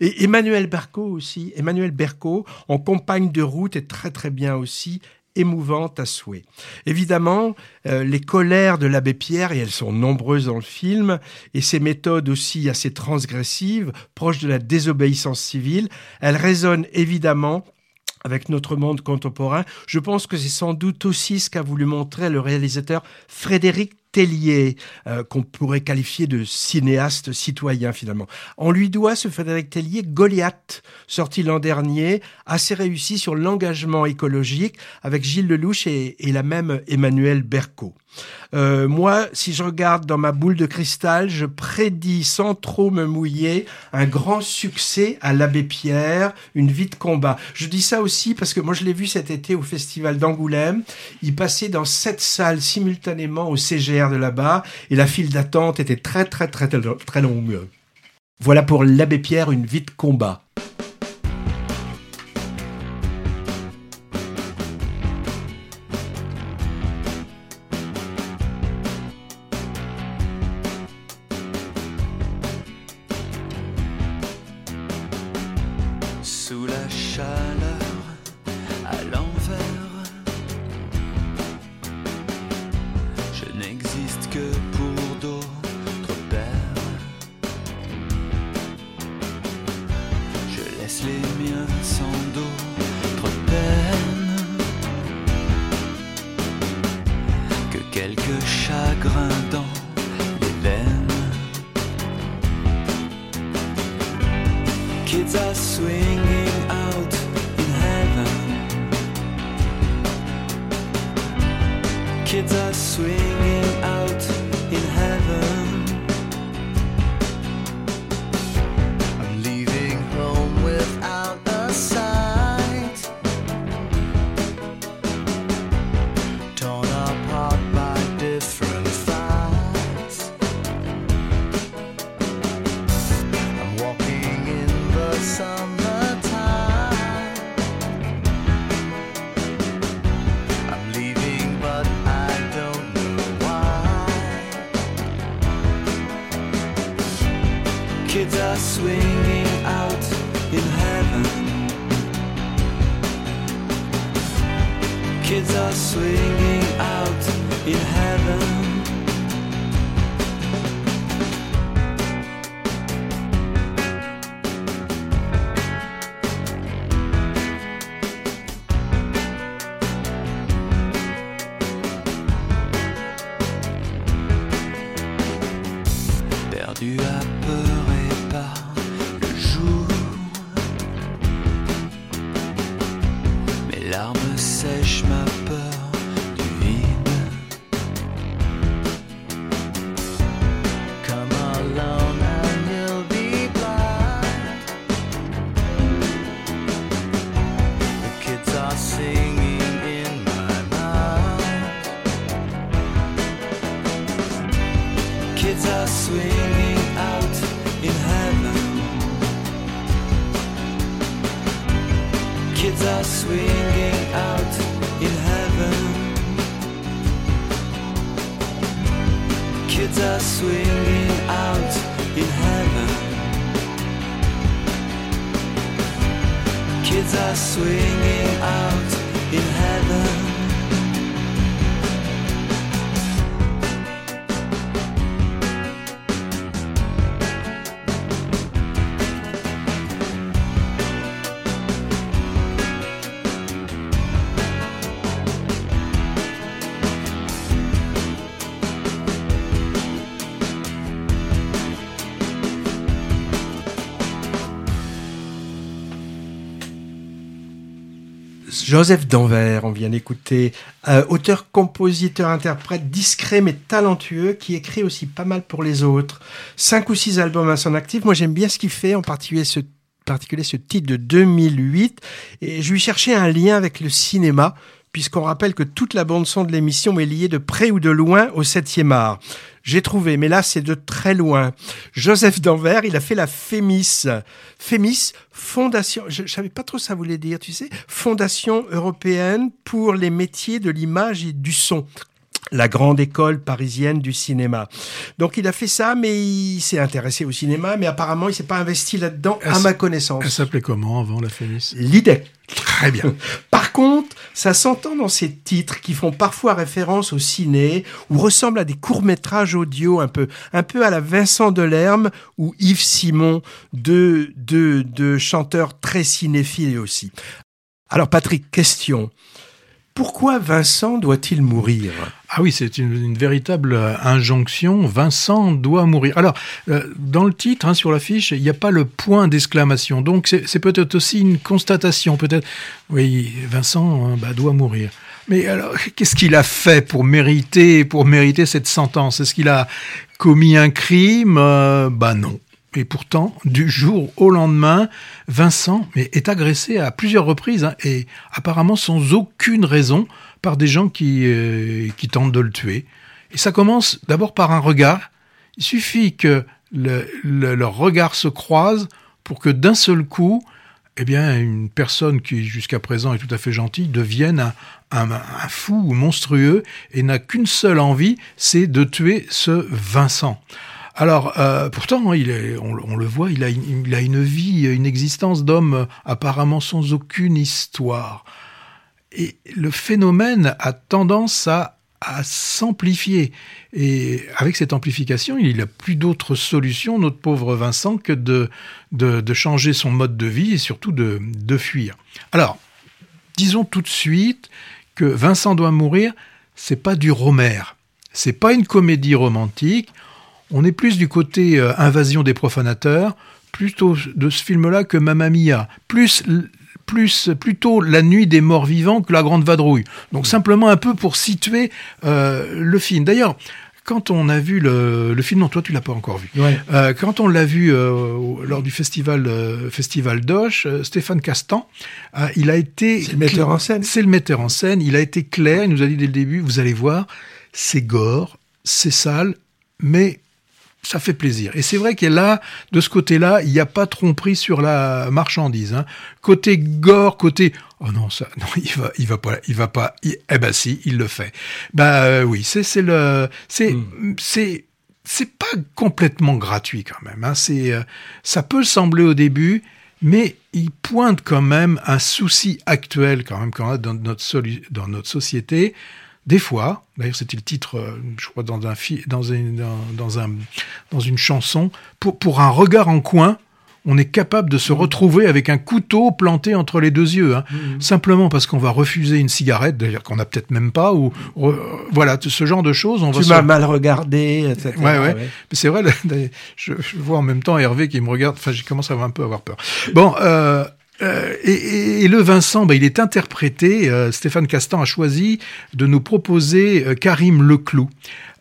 [SPEAKER 1] Et Emmanuel Berco aussi. Emmanuel Berco, en compagne de route, est très très bien aussi émouvante à souhait. Évidemment, euh, les colères de l'abbé Pierre, et elles sont nombreuses dans le film, et ses méthodes aussi assez transgressives, proches de la désobéissance civile, elles résonnent évidemment avec notre monde contemporain. Je pense que c'est sans doute aussi ce qu'a voulu montrer le réalisateur Frédéric Tellier, euh, qu'on pourrait qualifier de cinéaste citoyen finalement. On lui doit ce Frédéric Tellier Goliath, sorti l'an dernier, assez réussi sur l'engagement écologique avec Gilles Lelouch et, et la même Emmanuel Berco. Euh, moi, si je regarde dans ma boule de cristal, je prédis sans trop me mouiller un grand succès à l'Abbé Pierre, une vie de combat. Je dis ça aussi parce que moi je l'ai vu cet été au Festival d'Angoulême. Il passait dans sept salles simultanément au CGR de là-bas et la file d'attente était très très très très longue. Voilà pour l'Abbé Pierre, une vie de combat. Joseph Danvers, on vient d'écouter, euh, auteur, compositeur, interprète discret mais talentueux, qui écrit aussi pas mal pour les autres. Cinq ou six albums à son actif. Moi, j'aime bien ce qu'il fait, en particulier ce particulier ce titre de 2008 et je lui cherchais un lien avec le cinéma puisqu'on rappelle que toute la bande-son de l'émission est liée de près ou de loin au 7e art. J'ai trouvé, mais là c'est de très loin. Joseph Danvers, il a fait la FEMIS. FEMIS, Fondation, je, ne savais pas trop ça voulait dire, tu sais, Fondation européenne pour les métiers de l'image et du son la grande école parisienne du cinéma. Donc il a fait ça, mais il s'est intéressé au cinéma, mais apparemment il s'est pas investi là-dedans, à ma connaissance.
[SPEAKER 2] Elle s'appelait comment avant la FEMIS
[SPEAKER 1] L'idée.
[SPEAKER 2] Très bien.
[SPEAKER 1] Par contre, ça s'entend dans ces titres qui font parfois référence au ciné ou ressemblent à des courts-métrages audio un peu, un peu à la Vincent Delerme ou Yves Simon, deux, deux, deux chanteurs très cinéphiles aussi. Alors Patrick, question. Pourquoi Vincent doit-il mourir?
[SPEAKER 2] Ah oui, c'est une, véritable euh, injonction. Vincent doit mourir. Alors, euh, dans le titre, hein, sur l'affiche, il n'y a pas le point d'exclamation. Donc, c'est peut-être aussi une constatation. Peut-être, oui, Vincent hein, bah, doit mourir. Mais alors, qu'est-ce qu'il a fait pour mériter, pour mériter cette sentence? Est-ce qu'il a commis un crime? Euh, Bah non. Et pourtant, du jour au lendemain, Vincent est agressé à plusieurs reprises, hein, et apparemment sans aucune raison, par des gens qui, euh, qui tentent de le tuer. Et ça commence d'abord par un regard. Il suffit que le, leur regard se croise pour que d'un seul coup, eh bien, une personne qui jusqu'à présent est tout à fait gentille devienne un, un, un fou monstrueux et n'a qu'une seule envie, c'est de tuer ce Vincent. Alors, euh, pourtant, est, on, le voit, il a, une vie, une existence d'homme euh, apparemment sans aucune histoire. Et le phénomène a tendance à, s'amplifier. Et avec cette amplification, il n'a plus d'autre solution, notre pauvre Vincent, que de, changer son mode de vie et surtout de, fuir. Alors, disons tout de suite que Vincent doit mourir, c'est pas du Romer. C'est pas une comédie romantique. On est plus du côté euh, invasion des profanateurs, plutôt de ce film-là que Mamma Mia, plus plus plutôt la nuit des morts vivants que la grande vadrouille. Donc simplement un peu pour situer euh, le film. D'ailleurs, quand on a vu le, film, non, toi tu l'as pas encore vu. Euh, quand on l'a vu lors du festival festival Doche, Stéphane Castan, il a été.
[SPEAKER 1] C'est le metteur en scène.
[SPEAKER 2] C'est le metteur en scène. Il a été clair. Il nous a dit dès le début, vous allez voir, c'est gore, c'est sale, mais ça fait plaisir. Et c'est vrai que là, de ce côté-là, il n'y a pas tromperie sur la marchandise. Hein. Côté gore, côté oh non ça, non il va, il va pas, il va pas. eh ben si, il le fait. Bah euh, oui, c'est c'est le, c'est hmm. c'est c'est pas complètement gratuit quand même. Hein. C'est euh, ça peut sembler au début, mais il pointe quand même un souci actuel quand même quand dans notre dans notre société des fois, d'ailleurs c'était le titre, euh, je crois, dans, un, dans, une, dans, un, dans une chanson, pour, pour un regard en coin, on est capable de se mmh. retrouver avec un couteau planté entre les deux yeux, hein. mmh. simplement parce qu'on va refuser une cigarette, d'ailleurs qu'on n'a peut-être même pas, ou voilà, ce genre de choses.
[SPEAKER 1] On tu m'as mal regardé, etc.
[SPEAKER 2] Ouais, ouais. Mais c'est vrai, je, je, vois en même temps Hervé qui me regarde. Enfin, j'ai commencé à un peu avoir peur. Bon. Euh, euh, et, le Vincent, bah, il est interprété. Euh, Stéphane Castan a choisi de nous proposer euh, Karim Leclou.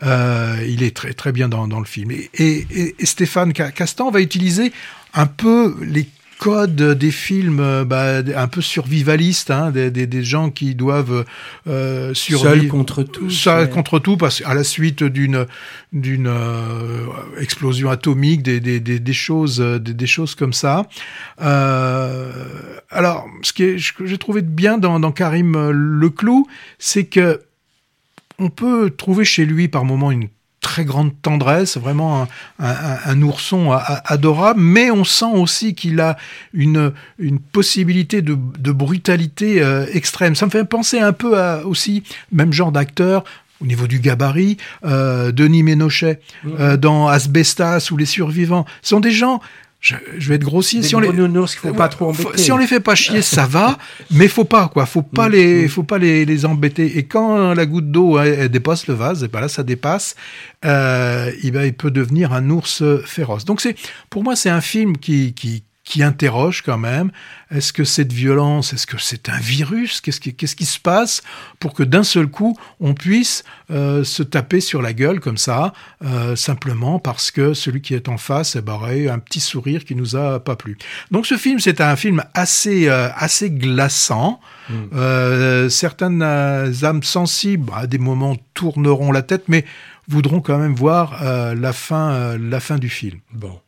[SPEAKER 2] il est très très bien dans, dans le film. Et, et, Stéphane Castan va utiliser un peu les code des films euh, bah, un peu survivalistes, hein, des, des, des, gens qui doivent euh, survivre.
[SPEAKER 1] Seul contre tout.
[SPEAKER 2] Seul contre tout, parce qu'à la suite d'une d'une euh, explosion atomique, des, des, des, choses des, choses comme ça. Euh, alors, ce que j'ai trouvé de bien dans, dans Karim Leclou, c'est que on peut trouver chez lui par moments une très grande tendresse, vraiment un, ourson adorable, mais on sent aussi qu'il a une, une possibilité de, brutalité euh, extrême. Ça me fait penser un peu à aussi, même genre d'acteur, au niveau du gabarit, euh, Denis Ménochet, mmh. euh, dans Asbestas ou Les Survivants. Ce sont des gens je, vais être grossier.
[SPEAKER 1] si on les, faut pas trop
[SPEAKER 2] si on les fait pas chier, ça va, mais faut pas quoi. Faut pas mm, les, mm. faut pas les, les embêter. Et quand la goutte d'eau dépasse le vase, et ben là ça dépasse, euh, il, il peut devenir un ours féroce. Donc c'est, pour moi, c'est un film qui, qui qui interroge quand même. Est-ce que cette violence, est-ce que c'est un virus Qu'est-ce qui, qu'est-ce qui se passe pour que d'un seul coup on puisse euh, se taper sur la gueule comme ça, euh, simplement parce que celui qui est en face eh ben, aurait un petit sourire qui nous a pas plu. Donc ce film, c'est un film assez euh, assez glaçant. Mm. certaines âmes sensibles, à des moments tourneront la tête, mais voudront quand même voir la fin la fin du film.
[SPEAKER 1] Bon.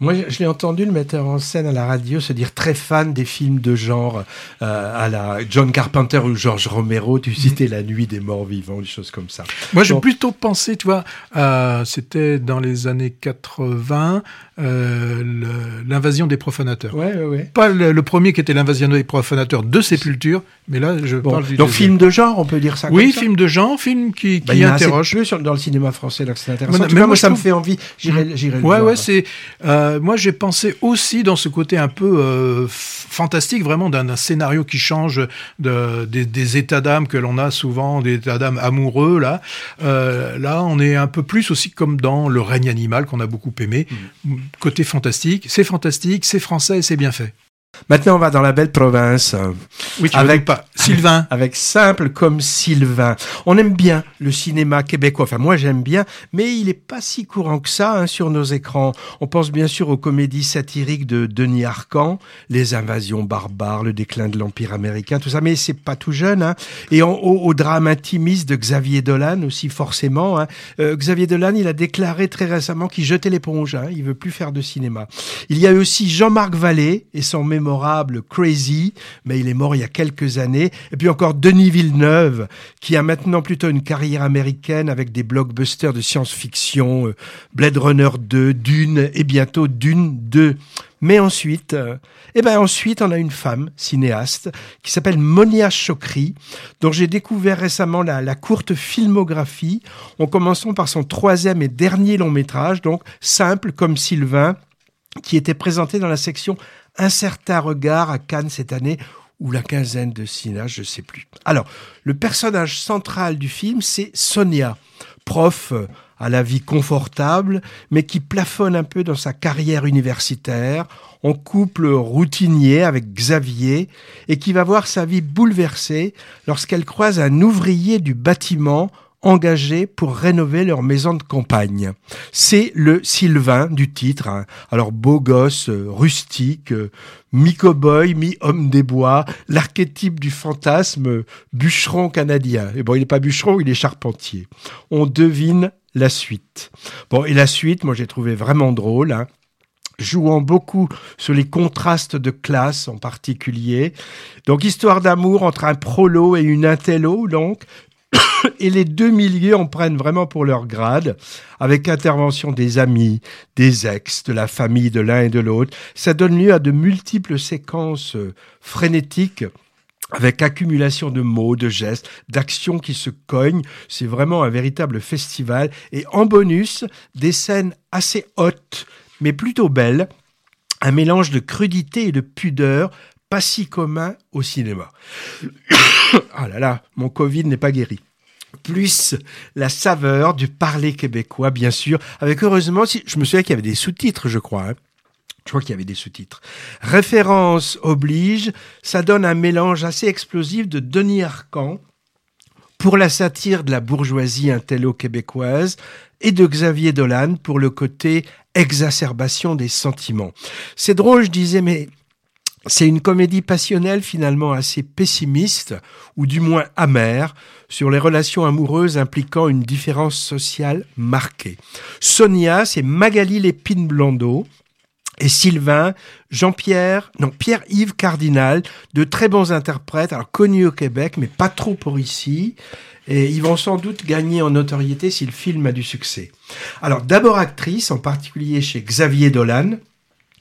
[SPEAKER 1] Moi, je l'ai entendu le metteur en scène à la radio se dire très fan des films de genre euh, à la John Carpenter ou George Romero. Tu citais La Nuit des Morts Vivants, des choses comme ça.
[SPEAKER 2] Moi, j'ai plutôt pensé, tu vois, euh, c'était dans les années 80, euh, l'invasion des profanateurs.
[SPEAKER 1] Ouais, ouais, ouais.
[SPEAKER 2] Pas le, premier qui était l'invasion des profanateurs de Sépulture, mais là, je parle
[SPEAKER 1] du Donc, film de genre, on peut dire ça
[SPEAKER 2] Oui, film de genre, film qui, bah, interroge.
[SPEAKER 1] plus dans le cinéma français, là, c'est intéressant. Mais, moi, ça me fait envie. J'irai, j'irai.
[SPEAKER 2] Ouais, ouais, c'est. Euh, moi, j'ai pensé aussi dans ce côté un peu euh, fantastique, vraiment d'un scénario qui change de, des, états d'âme que l'on a souvent, des états d'âme amoureux. Là, euh, là, on est un peu plus aussi comme dans Le règne animal qu'on a beaucoup aimé. Mmh. Côté fantastique, c'est fantastique, c'est français et c'est bien fait.
[SPEAKER 1] Maintenant, on va dans la belle province.
[SPEAKER 2] Oui, avec pas? Sylvain.
[SPEAKER 1] Avec simple comme Sylvain. On aime bien le cinéma québécois. Enfin, moi, j'aime bien, mais il est pas si courant que ça hein, sur nos écrans. On pense bien sûr aux comédies satiriques de Denis Arcan, les invasions barbares, le déclin de l'empire américain, tout ça. Mais c'est pas tout jeune. Hein. Et au, drame intimiste de Xavier Dolan aussi forcément. Hein. Euh, Xavier Dolan, il a déclaré très récemment qu'il jetait l'éponge. Il veut plus faire de cinéma. Il y a eu aussi Jean-Marc Vallée et son Crazy, mais il est mort il y a quelques années. Et puis encore Denis Villeneuve, qui a maintenant plutôt une carrière américaine avec des blockbusters de science-fiction, euh, Blade Runner 2, Dune et bientôt Dune 2. Mais ensuite, euh, eh ben ensuite, on a une femme cinéaste qui s'appelle Monia Chokri, dont j'ai découvert récemment la, la, courte filmographie. En commençant par son troisième et dernier long métrage, donc simple comme Sylvain, qui était présenté dans la section un certain regard à Cannes cette année, ou la quinzaine de Sina, je ne sais plus. Alors, le personnage central du film, c'est Sonia, prof euh, à la vie confortable, mais qui plafonne un peu dans sa carrière universitaire, en couple routinier avec Xavier, et qui va voir sa vie bouleversée lorsqu'elle croise un ouvrier du bâtiment engagés pour rénover leur maison de campagne. C'est le Sylvain du titre. Hein. Alors beau gosse, euh, rustique, euh, mi-cowboy, mi-homme des bois, l'archétype du fantasme euh, bûcheron canadien. Et bon, il n'est pas bûcheron, il est charpentier. On devine la suite. Bon, et la suite, moi j'ai trouvé vraiment drôle. Hein jouant beaucoup sur les contrastes de classe en particulier. Donc histoire d'amour entre un prolo et une intello, donc et les deux milieux en prennent vraiment pour leur grade, avec intervention des amis, des ex, de la famille de l'un et de l'autre. Ça donne lieu à de multiples séquences euh, frénétiques avec accumulation de mots, de gestes, d'actions qui se cognent. C'est vraiment un véritable festival. Et en bonus, des scènes assez hautes, mais plutôt belles. Un mélange de crudité et de pudeur, pas si commun au cinéma. ah là là, mon Covid n'est pas guéri plus la saveur du parler québécois, bien sûr, avec heureusement, je me souviens qu'il y avait des sous-titres, je crois. Hein. Je crois qu'il y avait des sous-titres. Référence oblige, ça donne un mélange assez explosif de Denis Arcan pour la satire de la bourgeoisie intello-québécoise et de Xavier Dolan pour le côté exacerbation des sentiments. C'est drôle, je disais, mais c'est une comédie passionnelle finalement assez pessimiste, ou du moins amère, sur les relations amoureuses impliquant une différence sociale marquée. Sonia, c'est Magali Lépine Blondeau, et Sylvain, Jean-Pierre, non, Pierre-Yves Cardinal, de très bons interprètes, alors connus au Québec, mais pas trop pour ici. Et ils vont sans doute gagner en notoriété si le film a du succès. Alors d'abord actrice, en particulier chez Xavier Dolan,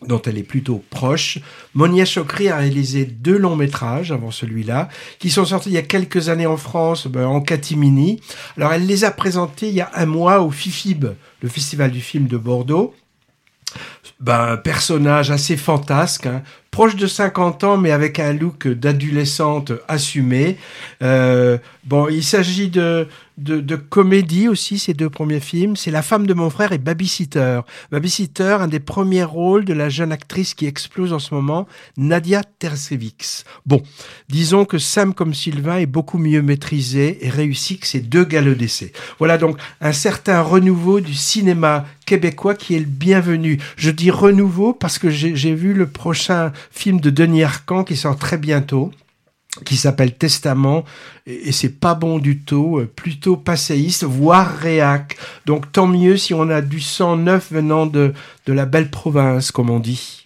[SPEAKER 1] dont elle est plutôt proche. Monia Chokri a réalisé deux longs métrages avant celui-là, qui sont sortis il y a quelques années en France, ben, en catimini. Alors elle les a présentés il y a un mois au FIFIB, le Festival du film de Bordeaux. Ben, personnage assez fantasque, hein. proche de 50 ans, mais avec un look d'adolescente assumé. Euh, bon, il s'agit de
[SPEAKER 3] de, de, comédie aussi, ces deux premiers films. C'est La femme de mon frère et Babysitter. Babysitter, un des premiers rôles de la jeune actrice qui explose en ce moment, Nadia Tercevics. Bon, disons que Sam comme Sylvain est beaucoup mieux maîtrisé et réussi que ces deux galops d'essai. Voilà donc un certain renouveau du cinéma québécois qui est le bienvenu. Je dis renouveau parce que j'ai vu le prochain film de Denis Arcand qui sort très bientôt qui s'appelle Testament et, c'est pas bon du tout, euh, plutôt passéiste, voire réac. Donc tant mieux si on a du sang neuf venant de, de la belle province, comme on dit.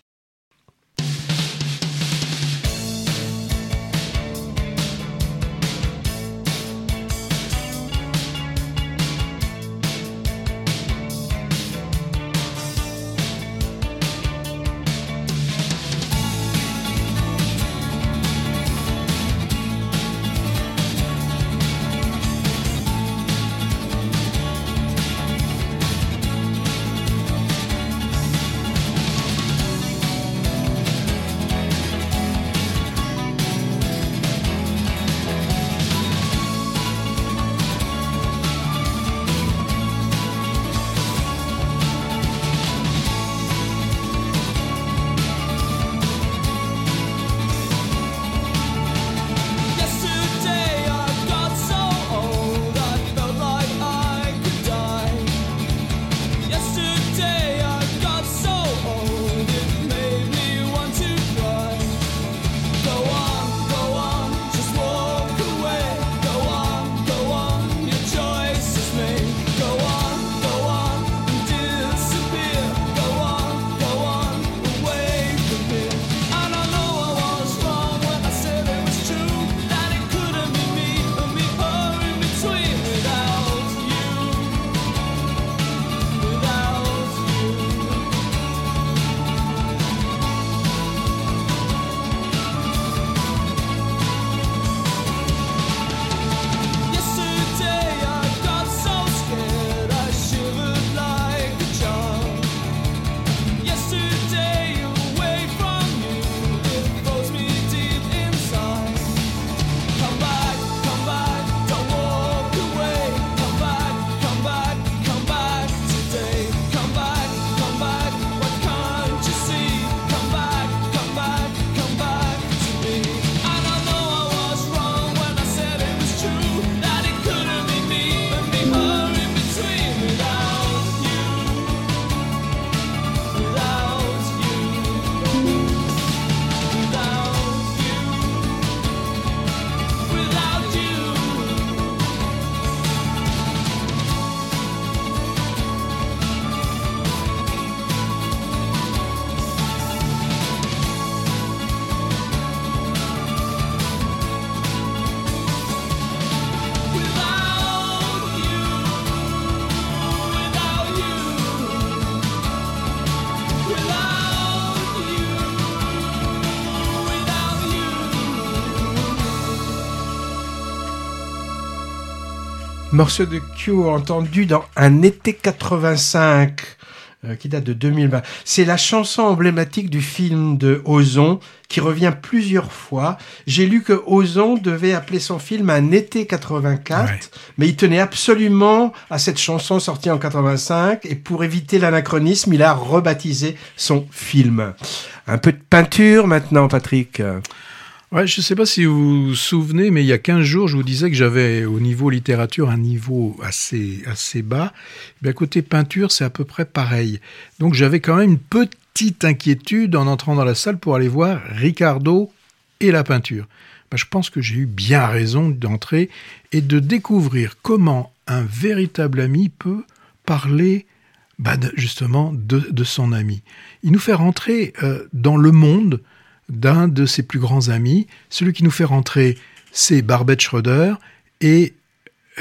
[SPEAKER 3] Morceau de Q entendu dans Un été 85 euh, qui date de 2020. C'est la chanson emblématique du film de Ozon qui revient plusieurs fois. J'ai lu que Ozon devait appeler son film Un été 84, mais il tenait absolument à cette chanson sortie en 85 et pour éviter l'anachronisme, il a rebaptisé son film. Un peu de peinture maintenant, Patrick.
[SPEAKER 2] Ouais, je ne sais pas si vous vous souvenez, mais il y a 15 jours, je vous disais que j'avais au niveau littérature un niveau assez, assez bas. Bien, côté peinture, c'est à peu près pareil. Donc j'avais quand même une petite inquiétude en entrant dans la salle pour aller voir Ricardo et la peinture. Ben, je pense que j'ai eu bien raison d'entrer et de découvrir comment un véritable ami peut parler ben, justement de, de, son ami. Il nous fait rentrer euh, dans le monde d'un de ses plus grands amis. Celui qui nous fait rentrer, c'est Barbette Schroeder et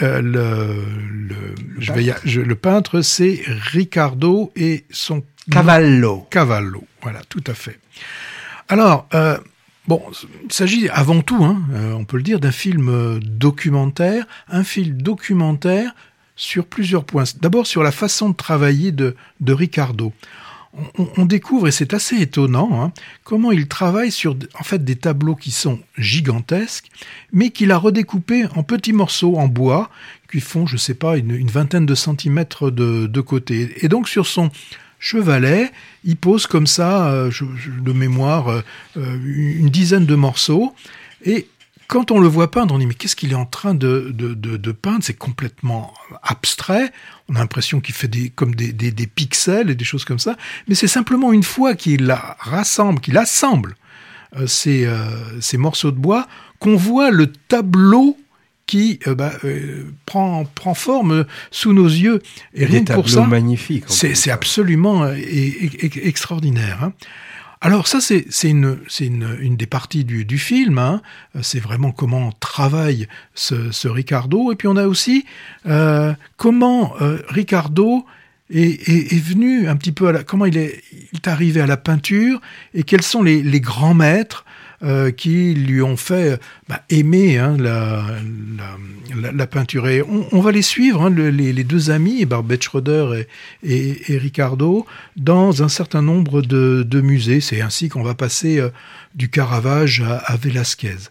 [SPEAKER 2] euh, le, le, je vais le peintre, c'est Ricardo et son
[SPEAKER 3] Cavallo.
[SPEAKER 2] Cavallo, voilà, tout à fait. Alors, euh, bon, il s'agit avant tout, hein, euh, on peut le dire, d'un film documentaire, un film documentaire sur plusieurs points. D'abord sur la façon de travailler de, de Ricardo. On, découvre, et c'est assez étonnant, hein, comment il travaille sur en fait des tableaux qui sont gigantesques, mais qu'il a redécoupés en petits morceaux en bois qui font, je sais pas, une, vingtaine de centimètres de, de côté. Et donc sur son chevalet, il pose comme ça, euh, de mémoire, euh, une dizaine de morceaux, et quand on le voit peindre, on dit mais qu'est-ce qu'il est en train de, de, peindre? C'est complètement abstrait. On a l'impression qu'il fait des, comme des, des, pixels et des choses comme ça. Mais c'est simplement une fois qu'il rassemble, qu'il assemble euh, ces, euh, ces, morceaux de bois, qu'on voit le tableau qui euh, bah, prend, prend forme sous nos yeux.
[SPEAKER 1] Et, rien pour ça, magnifiques.
[SPEAKER 2] C'est absolument extraordinaire. Hein. Alors ça, c'est une, des parties du, film. Hein. C'est vraiment comment travaille ce, Ricardo. Et puis on a aussi euh, comment euh, Ricardo est, venu un petit peu à la, comment il est, arrivé à la peinture et quels sont les grands maîtres euh, qui lui ont fait bah, aimer hein, la, peinture. Et on, va les suivre, hein, les, deux amis, Barbette Schroeder et, Ricardo, dans un certain nombre de, musées. C'est ainsi qu'on va passer euh, du Caravage à, à Velasquez.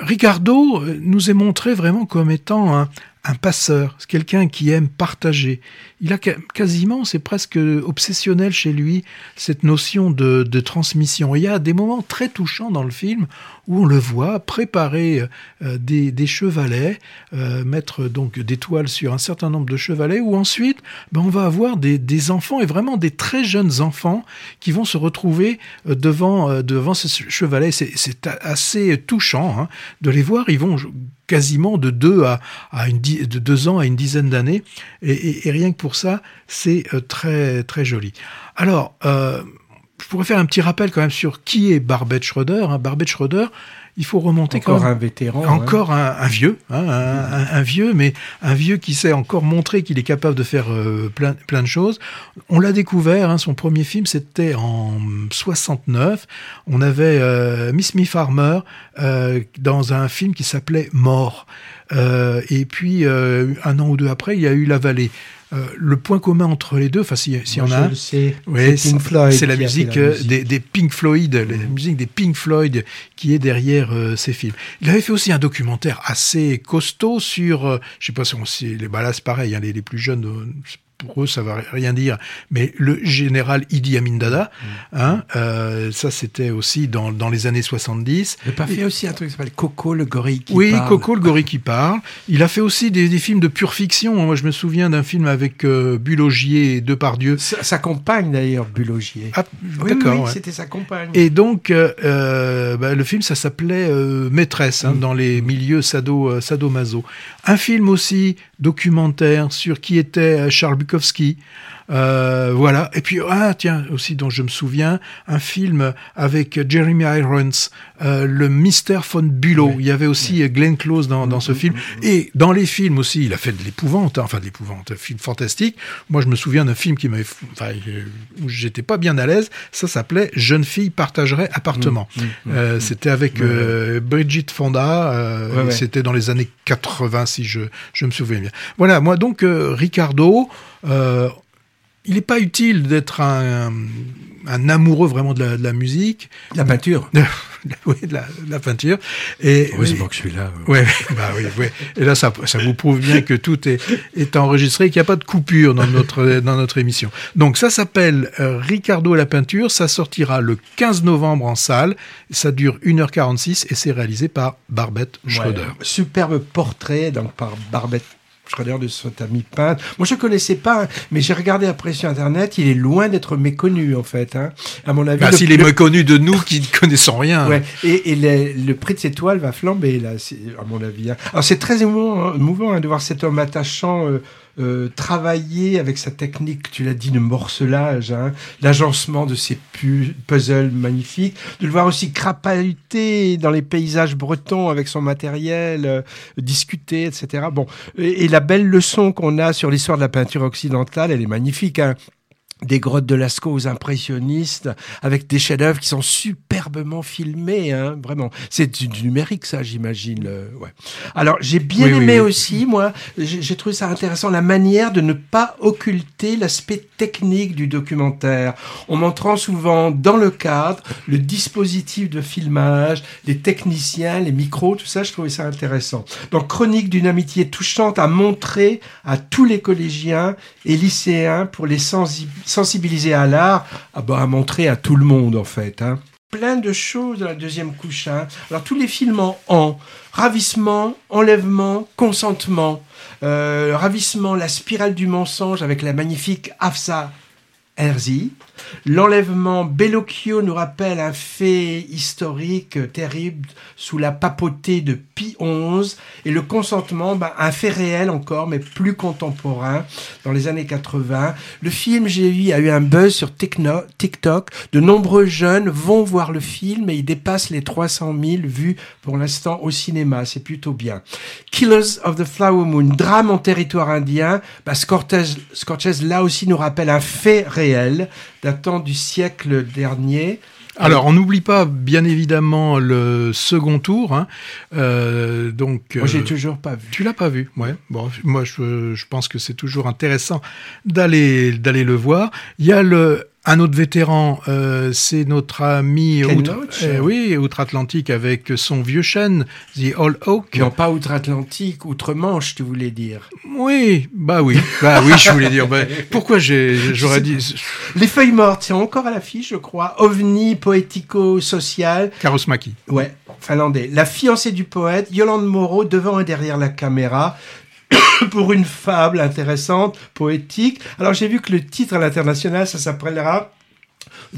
[SPEAKER 2] Ricardo euh, nous est montré vraiment comme étant un, un passeur, quelqu'un qui aime partager. Il a quasiment, c'est presque obsessionnel chez lui, cette notion de, transmission. il y a des moments très touchants dans le film où on le voit préparer euh, des, chevalets, euh, mettre donc des toiles sur un certain nombre de chevalets, où ensuite ben, on va avoir des, enfants, et vraiment des très jeunes enfants, qui vont se retrouver euh, devant, devant ces chevalets. C'est assez touchant hein, de les voir. Ils vont quasiment de deux à, deux ans à une dizaine d'années et, rien que pour ça c'est très très joli alors euh, je pourrais faire un petit rappel quand même sur qui est Barbette Schroeder. Hein. Barbette Schroeder, il faut remonter
[SPEAKER 1] encore
[SPEAKER 2] un
[SPEAKER 1] vétéran,
[SPEAKER 2] encore un, vieux, hein, un, vieux, mais un vieux qui sait encore montrer qu'il est capable de faire euh, plein, plein de choses. On l'a découvert, hein, son premier film c'était en 69. On avait euh, Miss Me Farmer euh, dans un film qui s'appelait Mort. Et puis un an ou deux après, il y a eu La Vallée. Euh, le point commun entre les deux, enfin s'il y en a un, c'est la musique euh, des, des, Pink Floyd, la mhm. musique des Pink Floyd qui est derrière euh, ces films. Il avait fait aussi un documentaire assez costaud sur, je sais pas si on sait, les bah pareil, hein, les, les, plus jeunes pour eux, ça va rien dire? Mais le général Idi Amin Dada, mm. hein, euh, ça c'était aussi dans, dans les années 70.
[SPEAKER 1] Il a pas fait aussi un truc qui s'appelle Coco le gorille qui
[SPEAKER 2] oui,
[SPEAKER 1] parle.
[SPEAKER 2] Oui, Coco le gorille qui parle. Il a fait aussi des, des films de pure fiction. Moi, je me souviens d'un film avec euh, Bulogier et Depardieu.
[SPEAKER 1] Sa, sa compagne d'ailleurs, Bulogier.
[SPEAKER 2] Ah,
[SPEAKER 1] oui, d'accord. Oui, c'était sa compagne.
[SPEAKER 2] Et donc, euh, euh bah, le film, ça s'appelait Maîtresse, hein, mm. dans les milieux sado, sadomaso. Un film aussi documentaire sur qui était Charles Bukowski. Euh, voilà. Et puis, ah, tiens, aussi dont je me souviens, un film avec Jeremy Irons, euh, Le Mystère von Bülow. Il y avait aussi Glenn Close dans, dans ce mm, film. Mm, mm, Et dans les films aussi, il a fait de l'épouvante, hein, enfin de l'épouvante, un film fantastique. Moi, je me souviens d'un film qui m'avait, enfin, où j'étais pas bien à l'aise. Ça s'appelait Jeune fille partagerait appartement. Euh, c'était avec euh, Bridget Fonda. Euh, c'était dans les années 80, si je, je me souviens bien. Voilà, moi donc, Ricardo, euh, il n'est pas utile d'être un, un, amoureux vraiment de la, de la musique.
[SPEAKER 1] La peinture.
[SPEAKER 2] oui, de la, la, peinture. Et,
[SPEAKER 1] Heureusement que je suis là.
[SPEAKER 2] Ouais, bah oui, oui. Et là, ça, ça vous prouve bien que tout est, est enregistré et qu'il n'y a pas de coupure dans notre, dans notre émission. Donc, ça s'appelle euh, Ricardo et la peinture. Ça sortira le 15 novembre en salle. Ça dure 1h46 et c'est réalisé par Barbette Schroeder.
[SPEAKER 1] superbe portrait donc par Barbette Schroeder de cet ami peintre. Moi, je connaissais pas, mais j'ai regardé après sur Internet. Il est loin d'être méconnu, en fait. Hein. À mon avis.
[SPEAKER 2] Bah, S'il est méconnu de nous qui ne connaissons rien.
[SPEAKER 1] Ouais. Et, et le prix de ses toiles va flamber, là, à mon avis. Hein. Alors, c'est très émouvant, émouvant hein, de voir cet homme attachant. Euh, euh, travailler avec sa technique, tu l'as dit, de morcelage, hein, l'agencement de ces puzzles magnifiques, de le voir aussi crapahuter dans les paysages bretons avec son matériel, euh, discuter, etc. Bon, et, la belle leçon qu'on a sur l'histoire de la peinture occidentale, elle est magnifique. Hein des grottes de Lascaux aux impressionnistes, avec des chefs-d'œuvre qui sont superbement filmés, hein, vraiment. C'est du numérique, ça, j'imagine. euh, ouais. Alors, j'ai bien
[SPEAKER 2] Oui,
[SPEAKER 1] aimé
[SPEAKER 2] oui.
[SPEAKER 1] aussi, moi, j'ai j'ai trouvé ça intéressant, la manière de ne pas occulter l'aspect technique du documentaire, en montrant souvent dans le cadre le dispositif de filmage, les techniciens, les micros, tout ça, je trouvais ça intéressant. Donc, chronique d'une amitié touchante à montrer à tous les collégiens et lycéens pour les sensi- sensibiliser à l'art, ah bah, à montrer à tout le monde, en fait. Hein. Plein de choses dans la deuxième couche. hein. Alors, tous les films en en ravissement, enlèvement, consentement. Euh, ravissement, la spirale du mensonge avec la magnifique Afsa Herzi. L'enlèvement, Bellocchio nous rappelle un fait historique terrible sous la papauté de Pie XI. Et le consentement, bah, un fait réel encore, mais plus contemporain, dans les années 80. Le film, vu, a eu un buzz sur TikTok. De nombreux jeunes vont voir le film et il dépasse les 300 000 vues pour l'instant au cinéma. C'est plutôt bien. Killers of the Flower Moon, drame en territoire indien. Bah, là aussi, nous rappelle un fait réel datant du siècle dernier.
[SPEAKER 2] Alors, on n'oublie pas, bien évidemment, le second tour. hein. Euh, donc,
[SPEAKER 1] Moi, j'ai
[SPEAKER 2] euh,
[SPEAKER 1] toujours pas vu.
[SPEAKER 2] Tu l'as pas vu, ouais. Bon, moi, je, je pense que c'est toujours intéressant d'aller d'aller le voir. Il y a le un autre vétéran, euh, c'est notre ami
[SPEAKER 1] Ken
[SPEAKER 2] outre, eh oui, outre-Atlantique avec son vieux chêne, The Old Oak.
[SPEAKER 1] Non, pas outre-Atlantique, outre-Manche, tu voulais dire.
[SPEAKER 2] Oui, bah oui, bah oui, je voulais dire. bah, pourquoi j'aurais dit
[SPEAKER 1] Les feuilles mortes, c'est encore à l'affiche, je crois. OVNI poético-social.
[SPEAKER 2] Karusmaki.
[SPEAKER 1] Ouais, finlandais. La fiancée du poète, Yolande Moreau, devant et derrière la caméra. Pour une fable intéressante, poétique. Alors j'ai vu que le titre à l'international, ça s'appellera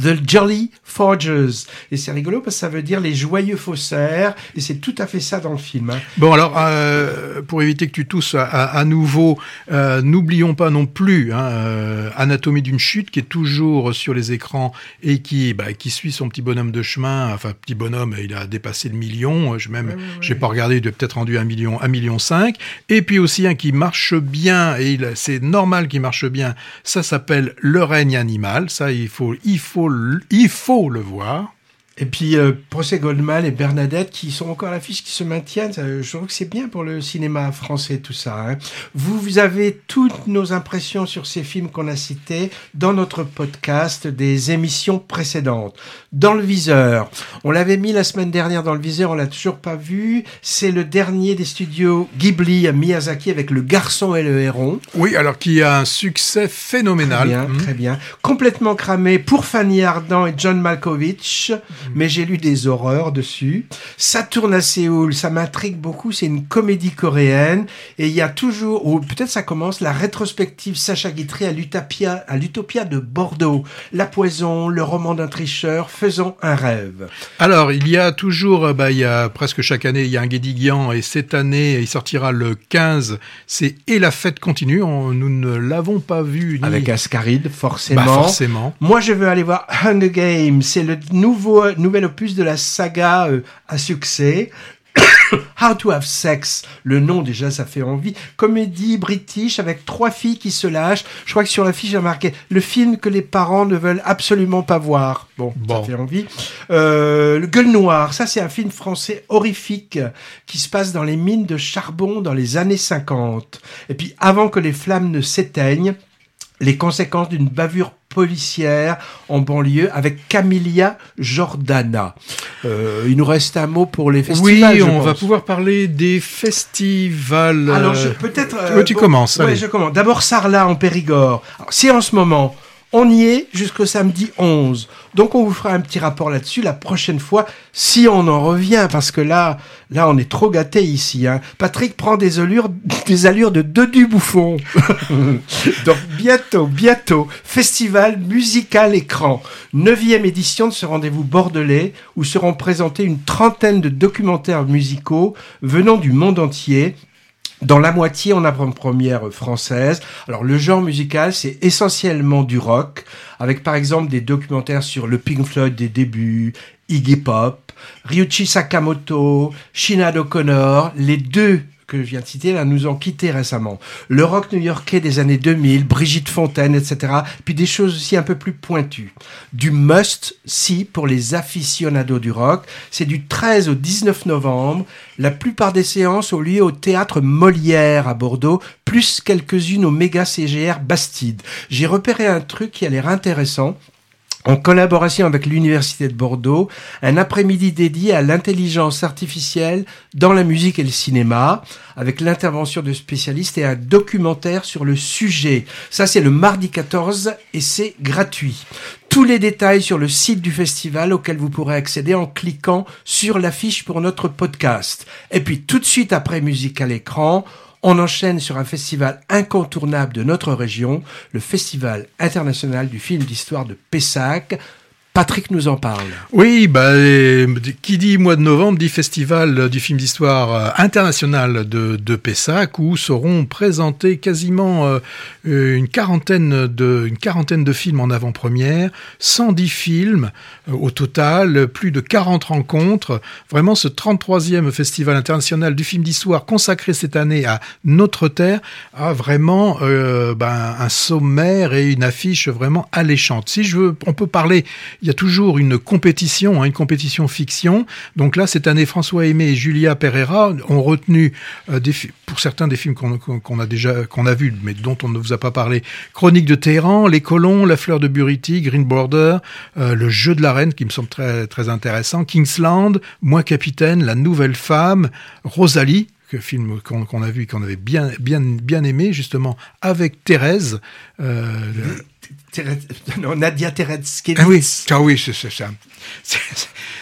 [SPEAKER 1] The Jolly Forgers. Et c'est rigolo parce que ça veut dire les joyeux faussaires. Et c'est tout à fait ça dans le film. hein.
[SPEAKER 2] Bon alors, euh, pour éviter que tu tousses à, nouveau, euh, n'oublions pas non plus hein, euh, Anatomie d'une chute qui est toujours sur les écrans et qui, bah, qui suit son petit bonhomme de chemin. Enfin, petit bonhomme, il a dépassé le million. Je même, j'ai pas regardé, il doit peut-être rendu un million, un million cinq. Et puis aussi un qui marche bien et c'est normal qu'il marche bien. Ça s'appelle Le règne animal. Ça, il faut, il faut, il faut le voir.
[SPEAKER 1] Et puis, euh, Procès Goldman et Bernadette qui sont encore à l'affiche, qui se maintiennent. Ça, je trouve que c'est bien pour le cinéma français, tout ça. hein. Vous, vous avez toutes nos impressions sur ces films qu'on a cités dans notre podcast des émissions précédentes. Dans le viseur, on l'avait mis la semaine dernière dans le viseur, on l'a toujours pas vu. C'est le dernier des studios Ghibli à Miyazaki avec Le Garçon et le Héron.
[SPEAKER 2] Oui, alors qui a un succès phénoménal.
[SPEAKER 1] Très bien, très bien. Complètement cramé pour Fanny Ardant et John Malkovich, mais j'ai lu des horreurs dessus. Ça tourne à Séoul, ça m'intrigue beaucoup. C'est une comédie coréenne et il y a toujours, ou peut-être ça commence, la rétrospective Sacha Guitry à l'Utopia, à l'Utopia de Bordeaux. La poison, le roman d'un tricheur, faisons un rêve.
[SPEAKER 2] Alors, il y a toujours, euh, bah, il y a presque chaque année, il y a un Guédiguian, et cette année, il sortira le 15, c'est Et la fête continue, On- nous ne l'avons pas vu. Ni...
[SPEAKER 1] Avec Ascaride, forcément.
[SPEAKER 2] Bah, forcément.
[SPEAKER 1] Moi, je veux aller voir Hunger Games. C'est le nouveau, nouvel opus de la saga euh, à succès. How to Have Sex, le nom déjà ça fait envie. Comédie british avec trois filles qui se lâchent. Je crois que sur la fiche j'ai marqué le film que les parents ne veulent absolument pas voir. Bon,
[SPEAKER 2] Bon.
[SPEAKER 1] ça fait envie. Euh, le Gueule Noire, ça c'est un film français horrifique qui se passe dans les mines de charbon dans les années 50. Et puis avant que les flammes ne s'éteignent, les conséquences d'une bavure policière en banlieue avec Camilia Jordana. Euh, il nous reste un mot pour les
[SPEAKER 2] Oui,
[SPEAKER 1] festivals. je
[SPEAKER 2] on va pouvoir parler des festivals.
[SPEAKER 1] Alors,
[SPEAKER 2] euh,
[SPEAKER 1] peut-être.
[SPEAKER 2] oui, tu commences,
[SPEAKER 1] Ouais,
[SPEAKER 2] allez.
[SPEAKER 1] je commence. D'abord, Sarlat en Périgord. Alors, C'est en ce moment. On y est jusqu'au samedi 11. Donc, on vous fera un petit rapport là-dessus la prochaine fois, si on en revient, parce que là, là, on est trop gâtés ici. Hein. Patrick prend des allures, des allures de deux du bouffon. Donc, bientôt, bientôt, festival musical écran. Neuvième édition de ce rendez-vous bordelais, où seront présentés une trentaine de documentaires musicaux venant du monde entier, dans la moitié en avant-première française. Alors le genre musical, c'est essentiellement du rock, avec par exemple des documentaires sur le Pink Floyd des débuts, Iggy Pop, Ryuichi Sakamoto, Shinado O'Connor, les deux que je viens de citer nous ont quittés récemment. Le rock new-yorkais des années 2000, Brigitte Fontaine, etc. Puis des choses aussi un peu plus pointues. Du must-see pour les aficionados du rock. C'est du 13 au 19 novembre. La plupart des séances ont lieu au théâtre Molière à Bordeaux, plus quelques-unes au méga CGR Bastide. J'ai repéré un truc qui a l'air intéressant en collaboration avec l'Université de Bordeaux, un après-midi dédié à l'intelligence artificielle dans la musique et le cinéma, avec l'intervention de spécialistes et un documentaire sur le sujet. Ça, c'est le mardi 14 et c'est gratuit. Tous les détails sur le site du festival auquel vous pourrez accéder en cliquant sur l'affiche pour notre podcast. Et puis, tout de suite après Musique à l'écran, on enchaîne sur un festival incontournable de notre région, le Festival international du film d'histoire de Pessac, Patrick nous en parle.
[SPEAKER 2] Oui, bah, qui dit mois de novembre dit festival du film d'histoire euh, international de, Pessac où seront présentés quasiment euh, une quarantaine de une quarantaine de films en avant-première, 110 films euh, au total, plus de 40 rencontres. Vraiment, ce 33e festival international du film d'histoire consacré cette année à notre terre a vraiment ben, un sommaire et une affiche vraiment alléchante. Si je veux, on peut parler il y a toujours une compétition, hein, une compétition fiction. Donc là, cette année, François Aimé et Julia Pereira ont retenu euh, des, pour certains des films qu'on a déjà qu'on a vus, mais dont on ne vous a pas parlé. Chronique de Téhéran, Les Colons, La Fleur de Buriti, Green Border, euh, Le Jeu de la Reine, qui me semble très très intéressant, Kingsland, Moi Capitaine, La Nouvelle Femme, Rosalie, film qu'on a vu et qu'on avait bien, bien, bien aimé, justement, avec Thérèse.
[SPEAKER 1] Euh, Nadia Teretsky.
[SPEAKER 2] Ah oui, ah oui c'est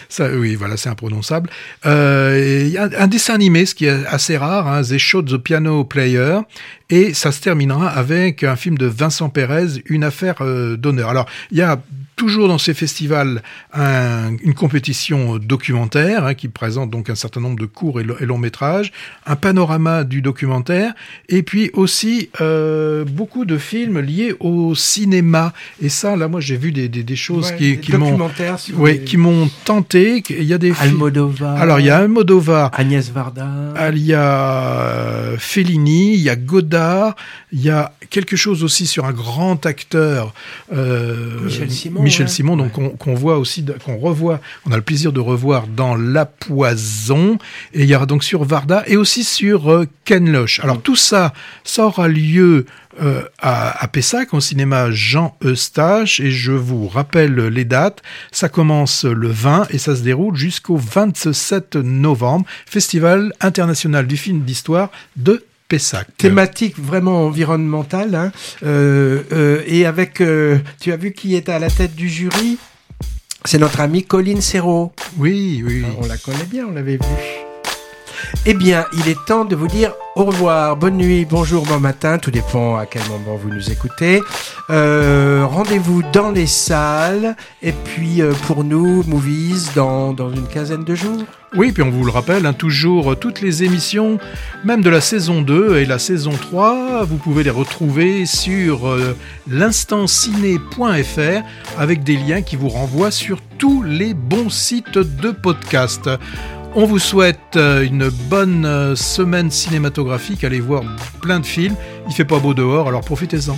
[SPEAKER 2] ça. Oui, voilà, c'est imprononçable. Euh, y a un dessin animé, ce qui est assez rare, hein, The Show the Piano Player, et ça se terminera avec un film de Vincent Pérez, Une affaire euh, d'honneur. Alors, il y a toujours dans ces festivals une compétition documentaire hein, qui présente donc un certain nombre de courts et, longs métrages, un panorama du documentaire, et puis aussi euh, beaucoup de films liés au cinéma. Et ça, là, moi, j'ai vu des, des, choses qui, qui m'ont oui, qui m'ont tenté. Il y a des
[SPEAKER 1] Almodovar.
[SPEAKER 2] Alors, il y a Almodovar.
[SPEAKER 1] Agnès Varda.
[SPEAKER 2] Il y a euh, Fellini, il y a Godard, il y a quelque chose aussi sur un grand acteur.
[SPEAKER 1] Euh, Michel Simon.
[SPEAKER 2] Michel Simon, donc qu'on voit aussi, qu'on revoit, on a le plaisir de revoir dans La Poison, et il y aura donc sur Varda et aussi sur euh, Ken Loach. Alors tout ça, ça aura lieu euh, à, à, Pessac, au cinéma Jean Eustache, et je vous rappelle les dates. Ça commence le 20 et ça se déroule jusqu'au 27 novembre, Festival international du film d'histoire de Pessac.
[SPEAKER 1] Thématique vraiment environnementale. Hein. Euh, euh, et avec, euh, tu as vu qui est à la tête du jury? C'est notre ami Colline Serrault.
[SPEAKER 2] Oui, oui.
[SPEAKER 1] on la connaît bien, on l'avait vue. Eh bien, il est temps de vous dire au revoir, bonne nuit, bonjour, bon matin, tout dépend à quel moment vous nous écoutez. Euh, rendez-vous dans les salles et puis euh, pour nous, Movies, dans, dans une quinzaine de jours.
[SPEAKER 2] Oui, puis on vous le rappelle, hein, toujours toutes les émissions, même de la saison 2 et la saison 3, vous pouvez les retrouver sur euh, l'instantciné.fr avec des liens qui vous renvoient sur tous les bons sites de podcast. On vous souhaite euh, une bonne euh, semaine cinématographique. Allez voir plein de films. Il fait pas beau dehors, alors profitez-en.